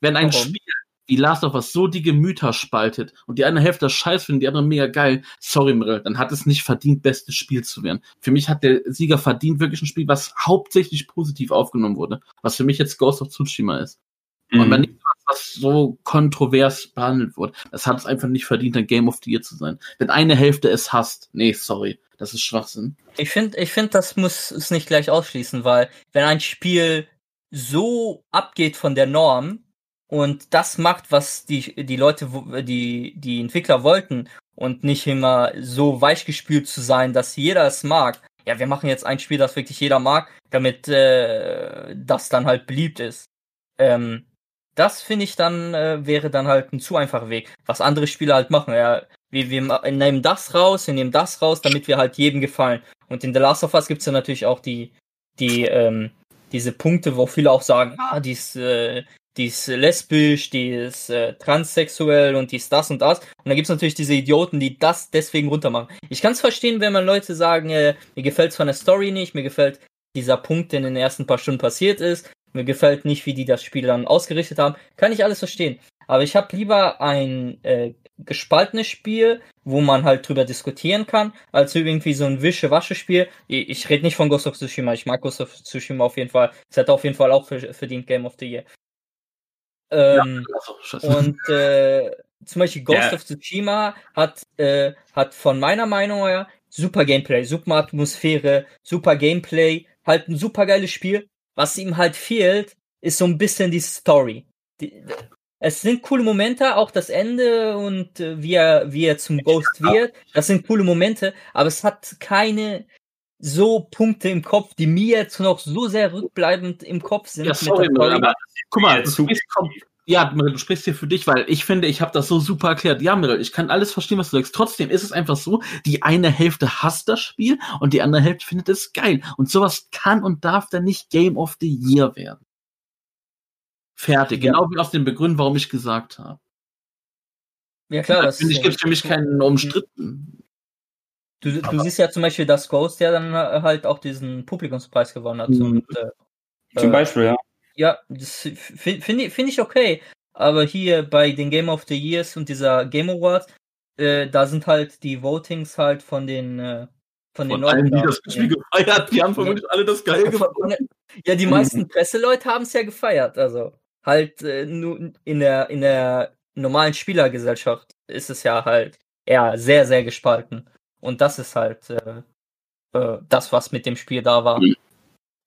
Wenn ein Warum? Spiel wie Last of Us so die Gemüter spaltet und die eine Hälfte scheiß findet, die andere mega geil, sorry, Mirre, dann hat es nicht verdient, bestes Spiel zu werden. Für mich hat der Sieger verdient wirklich ein Spiel, was hauptsächlich positiv aufgenommen wurde. Was für mich jetzt Ghost of Tsushima ist. Und wenn mhm. nicht was, so kontrovers behandelt wurde, das hat es einfach nicht verdient, ein Game of the Year zu sein. Wenn eine Hälfte es hasst, nee, sorry, das ist Schwachsinn. Ich finde, ich find, das muss es nicht gleich ausschließen, weil wenn ein Spiel so abgeht von der Norm und das macht, was die, die Leute, die, die Entwickler wollten und nicht immer so weichgespült zu sein, dass jeder es mag. Ja, wir machen jetzt ein Spiel, das wirklich jeder mag, damit äh, das dann halt beliebt ist. Ähm, das finde ich dann, äh, wäre dann halt ein zu einfacher Weg. Was andere Spiele halt machen, ja, wir, wir nehmen das raus, wir nehmen das raus, damit wir halt jedem gefallen. Und in The Last of Us gibt's ja natürlich auch die, die, ähm, diese Punkte, wo viele auch sagen, ah, die ist, äh, die ist lesbisch, die ist äh, transsexuell und die ist das und das. Und dann gibt's natürlich diese Idioten, die das deswegen runtermachen. Ich kann's verstehen, wenn man Leute sagen, äh, mir gefällt's von der Story nicht, mir gefällt dieser Punkt, der in den ersten paar Stunden passiert ist, mir gefällt nicht, wie die das Spiel dann ausgerichtet haben. Kann ich alles verstehen. Aber ich habe lieber ein äh, gespaltenes Spiel, wo man halt drüber diskutieren kann, als irgendwie so ein Wische-Wasche-Spiel. Ich, ich rede nicht von Ghost of Tsushima, ich mag Ghost of Tsushima auf jeden Fall. Es hat auf jeden Fall auch ver- verdient Game of the Year. Ähm, Also, scheiße. und äh, zum Beispiel Ghost Ja. of Tsushima hat, äh, hat von meiner Meinung her super Gameplay, super Atmosphäre, super Gameplay, halt ein super geiles Spiel. Was ihm halt fehlt, ist so ein bisschen die Story. Die, es sind coole Momente, auch das Ende und äh, wie er, wie er zum Ghost wird. Das sind coole Momente, aber es hat keine so Punkte im Kopf, die mir jetzt noch so sehr rückbleibend im Kopf sind. Ja, mit sorry, aber guck mal, du kom- ja, du sprichst hier für dich, weil ich finde, ich habe das so super erklärt. Ja, Mirel, ich kann alles verstehen, was du sagst. Trotzdem ist es einfach so, die eine Hälfte hasst das Spiel und die andere Hälfte findet es geil. Und sowas kann und darf dann nicht Game of the Year werden. Fertig. Ja. Genau wie aus den Begründen, warum ich gesagt habe. Ja klar, das finde ich, gibt es für mich keinen umstritten. Du, du siehst ja zum Beispiel, dass Ghost ja dann äh, halt auch diesen Publikumspreis gewonnen hat. Mhm. Und, äh, Zum äh, Beispiel, ja. Ja, das finde find ich, okay. Aber hier bei den Game of the Years und dieser Game Awards, äh, da sind halt die Votings halt von den äh, von den Von allen, die das da. Spiel gefeiert, die haben vermutlich alle das geil Ja, gefunden. von- ja, die meisten Presseleute haben es ja gefeiert. Also halt äh, nur in der in der normalen Spielergesellschaft ist es ja halt eher sehr sehr gespalten. Und das ist halt äh, äh, das, was mit dem Spiel da war. Mhm.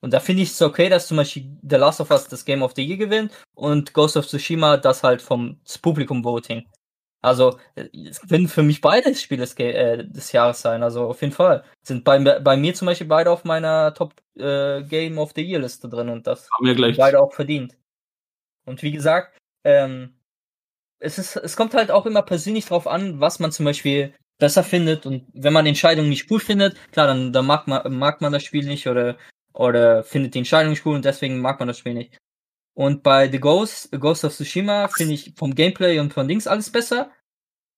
Und da finde ich es okay, dass zum Beispiel The Last of Us das Game of the Year gewinnt und Ghost of Tsushima das halt vom Publikum Voting. Also, es können für mich beide Spiele des, äh, des Jahres sein. Also, auf jeden Fall. Sind bei, bei mir zum Beispiel beide auf meiner Top äh, Game of the Year Liste drin und das Haben wir gleich. beide auch verdient. Und wie gesagt, ähm, es, ist, es kommt halt auch immer persönlich drauf an, was man zum Beispiel besser findet. Und wenn man Entscheidungen nicht cool findet, klar, dann, dann mag, man, mag man das Spiel nicht oder, oder findet die Entscheidung nicht cool und deswegen mag man das Spiel nicht. Und bei The Ghost, Ghost of Tsushima finde ich vom Gameplay und von Dings alles besser.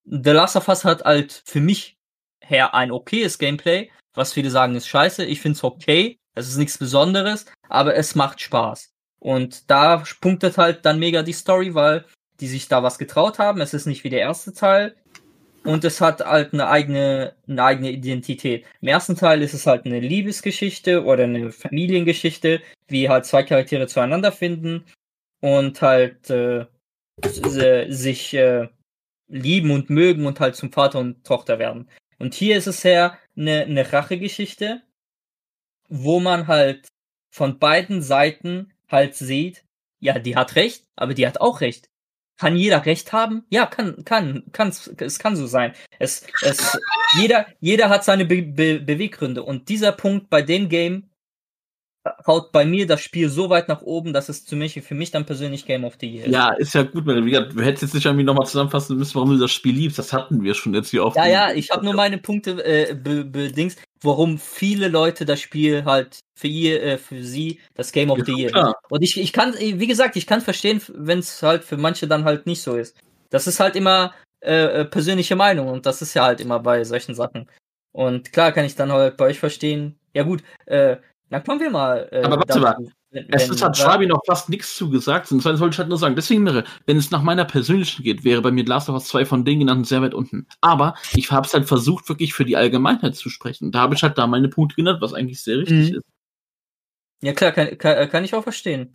The Last of Us hat halt für mich her ein okayes Gameplay. Was viele sagen ist scheiße. Ich finde es okay. Es ist nichts Besonderes, aber es macht Spaß. Und da punktet halt dann mega die Story, weil die sich da was getraut haben. Es ist nicht wie der erste Teil. Und es hat halt eine eigene, eine eigene Identität. Im ersten Teil ist es halt eine Liebesgeschichte oder eine Familiengeschichte, wie halt zwei Charaktere zueinander finden und halt äh, sich äh, lieben und mögen und halt zum Vater und Tochter werden. Und hier ist es ja eine, eine Rachegeschichte, wo man halt von beiden Seiten halt sieht, ja, die hat recht, aber die hat auch recht. Kann jeder recht haben? Ja, kann, kann, kann, es kann so sein. Es, es, jeder, jeder hat seine Be Be Beweggründe und dieser Punkt bei dem Game haut bei mir das Spiel so weit nach oben, dass es für mich, für mich dann persönlich Game of the Year ist. Ja, ist ja gut, gesagt, du hättest jetzt nicht irgendwie nochmal zusammenfassen müssen, warum du das Spiel liebst. Das hatten wir schon jetzt hier oft. Ja, ja, ich habe nur meine Punkte äh, be bedings, warum viele Leute das Spiel halt für ihr, äh, für sie das Game of Ja, the Year. klar. ist. Und ich, ich kann, wie gesagt, ich kann verstehen, wenn es halt für manche dann halt nicht so ist. Das ist halt immer äh, äh, persönliche Meinung und das ist ja halt immer bei solchen Sachen. Und klar kann ich dann halt bei euch verstehen. Ja gut, äh, dann kommen wir mal. Äh, Aber warte wenn- Es ist, hat Schwabi noch fast nichts zugesagt, und das wollte ich halt nur sagen. Deswegen, wäre, wenn es nach meiner persönlichen geht, wäre bei mir Last of Us 2 von den genannten sehr weit unten. Aber ich habe es halt versucht, wirklich für die Allgemeinheit zu sprechen. Da habe ich halt da meine Punkte genannt, was eigentlich sehr richtig Mhm. ist. Ja klar, kann, kann, kann ich auch verstehen.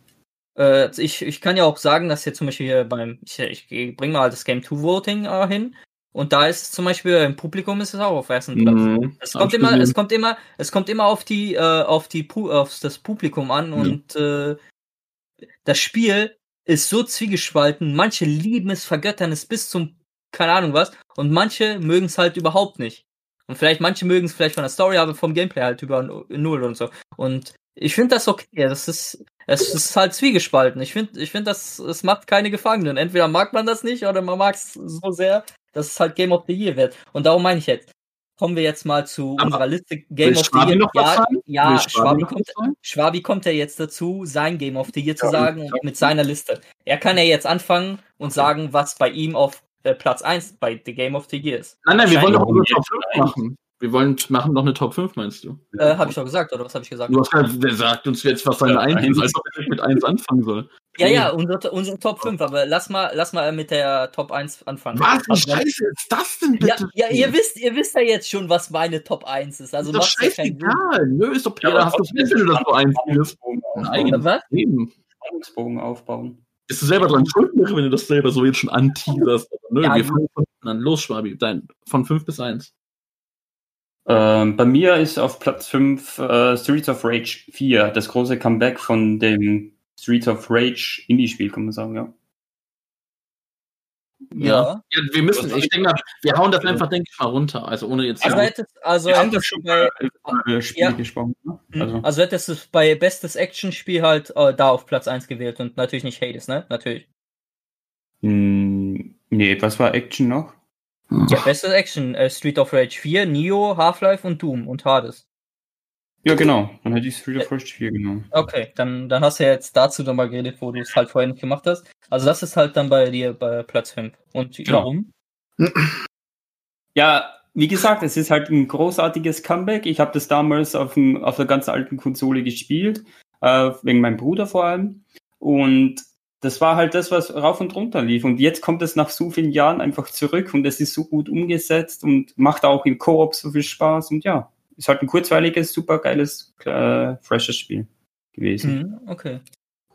Äh, ich, ich kann ja auch sagen, dass jetzt zum Beispiel hier beim, ich, ich bring mal das Game 2 Voting äh, hin und da ist zum Beispiel im Publikum ist es auch auf ersten Platz. Mhm. Es kommt immer, es kommt immer, es kommt immer auf die, äh, auf die, Pu auf das Publikum an Ja. und äh, das Spiel ist so zwiegespalten. Manche lieben es, vergöttern es bis zum, keine Ahnung was, und manche mögen es halt überhaupt nicht. Und vielleicht manche mögen es vielleicht von der Story, aber vom Gameplay halt über null und so. Und ich finde das okay. Das ist, es ist halt zwiegespalten. Ich finde, ich finde, das, es macht keine Gefangenen. Entweder mag man das nicht oder man mag es so sehr, dass es halt Game of the Year wird. Und darum meine ich jetzt. Kommen wir jetzt mal zu Aber unserer Liste Game of the Schwabi Year. noch was ja, ja Schwabi, noch kommt? Schwabi kommt ja jetzt dazu, sein Game of the Year zu Ja, sagen mit seiner Liste. Er kann ja jetzt anfangen und sagen, was bei ihm auf äh, Platz 1 bei The Game of the Year ist. Nein, nein, wir wollen doch unsere Top jetzt 5 schon machen. Wir wollen machen noch eine Top 5, meinst du? Äh, habe ich doch gesagt, oder was habe ich gesagt? Du hast gerade, der sagt uns jetzt, was seine Ja, 1 ist, eins. als ob er mit 1 anfangen soll. Ja, ja, unsere, unsere Top 5, aber lass mal, lass mal mit der Top 1 anfangen. Was für Also, Scheiße ist das denn ja, bitte? ja, ihr wisst, ihr wisst ja jetzt schon, was meine Top 1 ist. Also ist doch ja scheißegal. Nö, ist doch Ja, Peter, aber hast du Pech, wenn du das so einspielst. Was? Eben. Spannungsbogen aufbauen. Bist du selber dran schuld, wenn du das selber so jetzt schon anteaserst? Nö, Ja, wir fangen von hinten an. Los, Schwabi, dein, von 5 bis 1. Ähm, bei mir ist auf Platz 5 äh, Streets of Rage 4, das große Comeback von dem Streets of Rage Indie-Spiel, kann man sagen, ja. Ja. ja. Wir müssen, ich denke mal, wir hauen das einfach, denke ich mal, runter. Also ohne jetzt. Also hättest, also Wir haben hättest schon bei, bei Ja. gesprochen. Ne? Mhm. Also, also hättest du bei bestes Actionspiel halt äh, da auf Platz 1 gewählt und natürlich nicht Hades, ne? Natürlich. mh, hm, nee, was war Action noch? Ja, bestes Action, äh, Street of Rage 4, Neo, Half-Life und Doom und Hades. Ja, genau. Dann hätte ich Street of Rage 4 genommen. Okay, dann, dann hast du ja jetzt dazu nochmal geredet, wo du es halt vorher nicht gemacht hast. Also das ist halt dann bei dir bei Platz 5. Und Genau. warum? Ja, wie gesagt, es ist halt ein großartiges Comeback. Ich habe das damals auf, dem, auf der ganz alten Konsole gespielt, äh, wegen meinem Bruder vor allem. Und das war halt das, was rauf und runter lief. Und jetzt kommt es nach so vielen Jahren einfach zurück und es ist so gut umgesetzt und macht auch im Koop so viel Spaß. Und ja, ist halt ein kurzweiliges, super geiles, äh, freshes Spiel gewesen. Mhm, okay.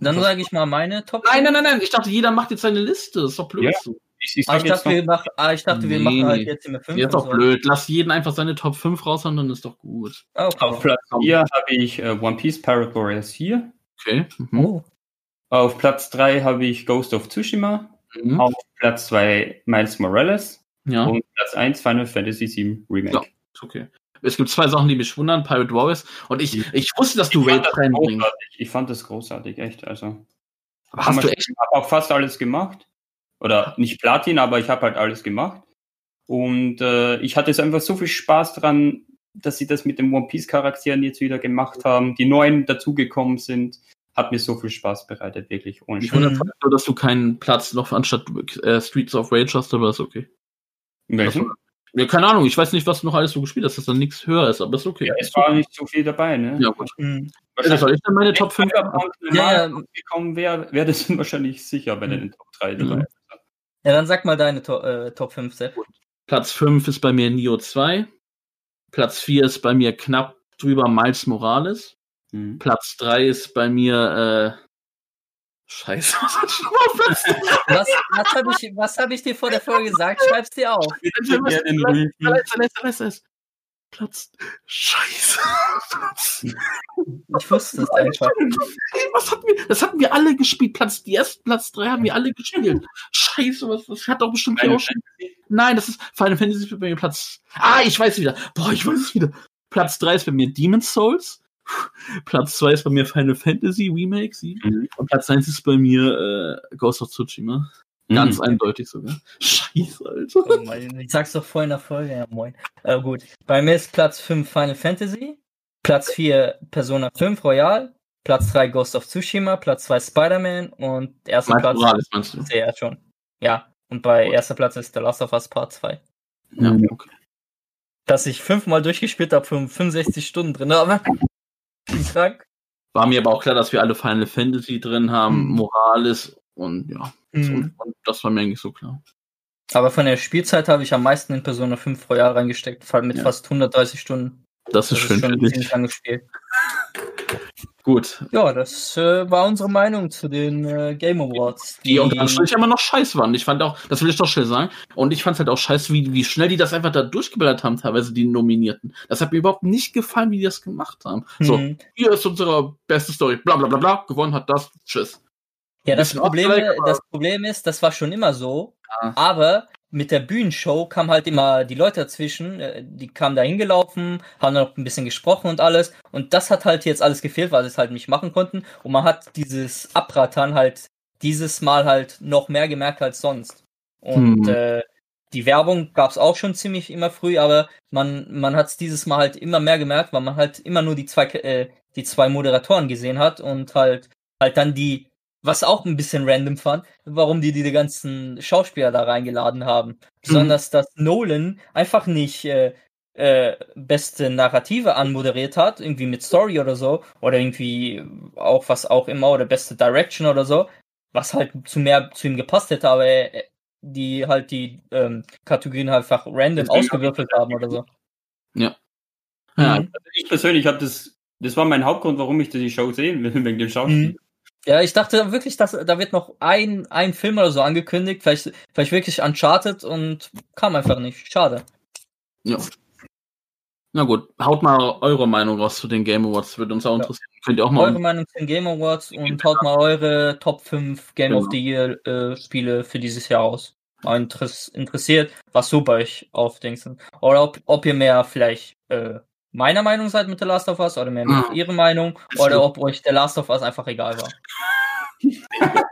Dann sage ich mal meine Top. Nein, nein, nein, nein. Ich dachte, jeder macht jetzt seine Liste. Das ist doch blöd. Ja. so. Ich, ich Ah, ich, dachte, wir mach, ah, ich dachte, wir Nee. machen halt jetzt immer 5. Ja, ist doch blöd. Lass jeden einfach seine Top 5 raushauen, dann ist doch gut. auf Okay. Platz 4 habe ich äh, One Piece Pirate Warriors 4. Okay. Mhm. Oh. Auf Platz 3 habe ich Ghost of Tsushima. Mhm. Auf Platz 2 Miles Morales Ja, und Platz 1 Final Fantasy VII Remake. Ja. okay. Es gibt zwei Sachen, die mich wundern, Pirate Warriors. Und ich, ich wusste, dass du Raid das reinbringst. Ich fand das großartig, echt. Also, Aber hast du echt? Ich habe auch fast alles gemacht. Oder nicht Platin, aber ich habe halt alles gemacht. Und äh, ich hatte jetzt einfach so viel Spaß dran, dass sie das mit den One Piece Charakteren jetzt wieder gemacht haben, die neuen dazugekommen sind. Hat mir so viel Spaß bereitet, wirklich. Ohne Ich wundere mich nur, dass du keinen Platz noch anstatt äh, Streets of Rage hast, aber ist okay. In welchem? Ja, keine Ahnung, ich weiß nicht, was du noch alles so gespielt hast, dass da nichts höher ist, aber ist okay. Ja, es war nicht so viel dabei, ne? Ja, gut. Mhm. Ja, soll ich dann meine Top 5 Cyberpunk Ja, ja. gekommen wäre, wäre das wahrscheinlich sicher bei den Top 3 dabei. Mhm. Ja, dann sag mal deine to äh, Top 5, Sepp. Platz 5 ist bei mir Nio 2. Platz 4 ist bei mir knapp drüber Miles Morales. Mhm. Platz 3 ist bei mir, äh, Scheiße, was hat schon mal Platz Was, was habe ich, was hab ich dir vor der Folge gesagt? Schreib's dir auf. Platz. Scheiße. Ich wusste es einfach. Was hatten wir? Das hatten wir alle gespielt. Platz, die ersten Platz 3 haben wir alle gespielt. Scheiße, was, das hat doch bestimmt Final auch schon. Nein, das ist Final Fantasy ist bei mir Platz. Ah, ich weiß wieder. Boah, ich weiß es wieder. Platz 3 ist bei mir Demon's Souls. Platz 2 ist bei mir Final Fantasy Remake 7. Mhm. Und Platz 1 ist bei mir äh, Ghost of Tsushima. Ganz Mhm. eindeutig sogar. Scheiße, Alter. Oh mein, ich sag's doch vorhin in der Folge, ja moin. Äh, gut. Bei mir ist Platz 5 Final Fantasy, Platz 4 Persona 5 Royal, Platz 3 Ghost of Tsushima, Platz 2 Spider-Man und erster Platz Morales meinst du? Ja, schon. Ja. Und bei Gut. erster Platz ist The Last of Us Part 2. Ja, Mhm. okay. Dass ich fünfmal durchgespielt habe, 65 Stunden drin habe. Krank. War mir aber auch klar, dass wir alle Final Fantasy drin haben, Mhm. Morales und ja. Mhm. Und, das war mir eigentlich so klar. Aber von der Spielzeit habe ich am meisten in Persona 5 Royal reingesteckt, vor allem mit Ja. fast 130 Stunden. Das ist Das schön ist schon für ein dich. Gut. Ja, das äh, war unsere Meinung zu den äh, Game Awards. Die unterm Strich immer noch scheiße waren. Ich fand auch, das will ich doch schnell sagen, und ich fand es halt auch scheiße, wie, wie schnell die das einfach da durchgeballert haben, teilweise die Nominierten. Das hat mir überhaupt nicht gefallen, wie die das gemacht haben. So, Mhm. hier ist unsere beste Story, bla bla bla bla, gewonnen hat das, tschüss. Ja, das Problem, das Problem ist, das war schon immer so, Ja. aber mit der Bühnenshow kamen halt immer die Leute dazwischen, äh, die kamen da hingelaufen, haben noch ein bisschen gesprochen und alles und das hat halt jetzt alles gefehlt, weil sie es halt nicht machen konnten und man hat dieses Abrattern halt dieses Mal halt noch mehr gemerkt als sonst. Und Hm. äh, die Werbung gab's auch schon ziemlich immer früh, aber man, man hat es dieses Mal halt immer mehr gemerkt, weil man halt immer nur die zwei, äh, die zwei Moderatoren gesehen hat und halt, halt dann die, was auch ein bisschen random fand, warum die die ganzen Schauspieler da reingeladen haben. Besonders, dass Nolan einfach nicht äh, äh, beste Narrative anmoderiert hat, irgendwie mit Story oder so, oder irgendwie auch was auch immer, oder beste Direction oder so, was halt zu mehr zu ihm gepasst hätte, aber er, die halt die ähm, Kategorien halt einfach random ausgewürfelt haben oder so. Ja, Mhm. Also ich persönlich habe das, das war mein Hauptgrund, warum ich die Show sehen will, wegen dem Schauspiel. Mhm. Ja, ich dachte wirklich, dass da wird noch ein, ein Film oder so angekündigt, vielleicht, vielleicht wirklich Uncharted und kam einfach nicht. Schade. ja. Na gut, haut mal eure Meinung raus zu den Game Awards, würde uns auch Ja. interessieren. Könnt ihr auch mal. Eure Meinung zu den Game Awards und haut mal eure Top 5 Game of Genau. the Year äh, Spiele für dieses Jahr aus. Mal interess interessiert, was so bei euch aufdenkt. Oder ob, ob ihr mehr vielleicht äh, meiner Meinung seid mit The Last of Us oder mehr mit Ja. ihrer Meinung oder ob euch The Last of Us einfach egal war.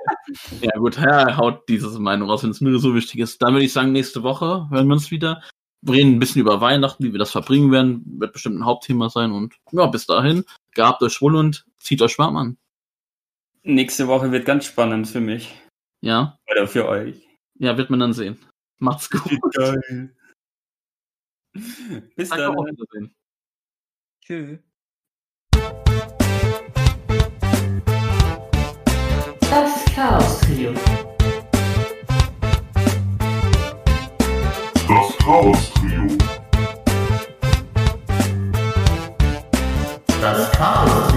Ja gut, ja, haut diese Meinung raus, wenn es mir so wichtig ist. Dann würde ich sagen, nächste Woche hören wir uns wieder. Wir reden ein bisschen über Weihnachten, wie wir das verbringen werden. Wird bestimmt ein Hauptthema sein. Und ja, bis dahin, gehabt euch wohl und zieht euch warm an. Nächste Woche wird ganz spannend für mich. Ja, Oder für euch. ja, wird man dann sehen. Macht's gut. Bis dann. Auf Wiedersehen. Tschüss. Das Chaos Trio. Das Chaos Trio. Das Chaos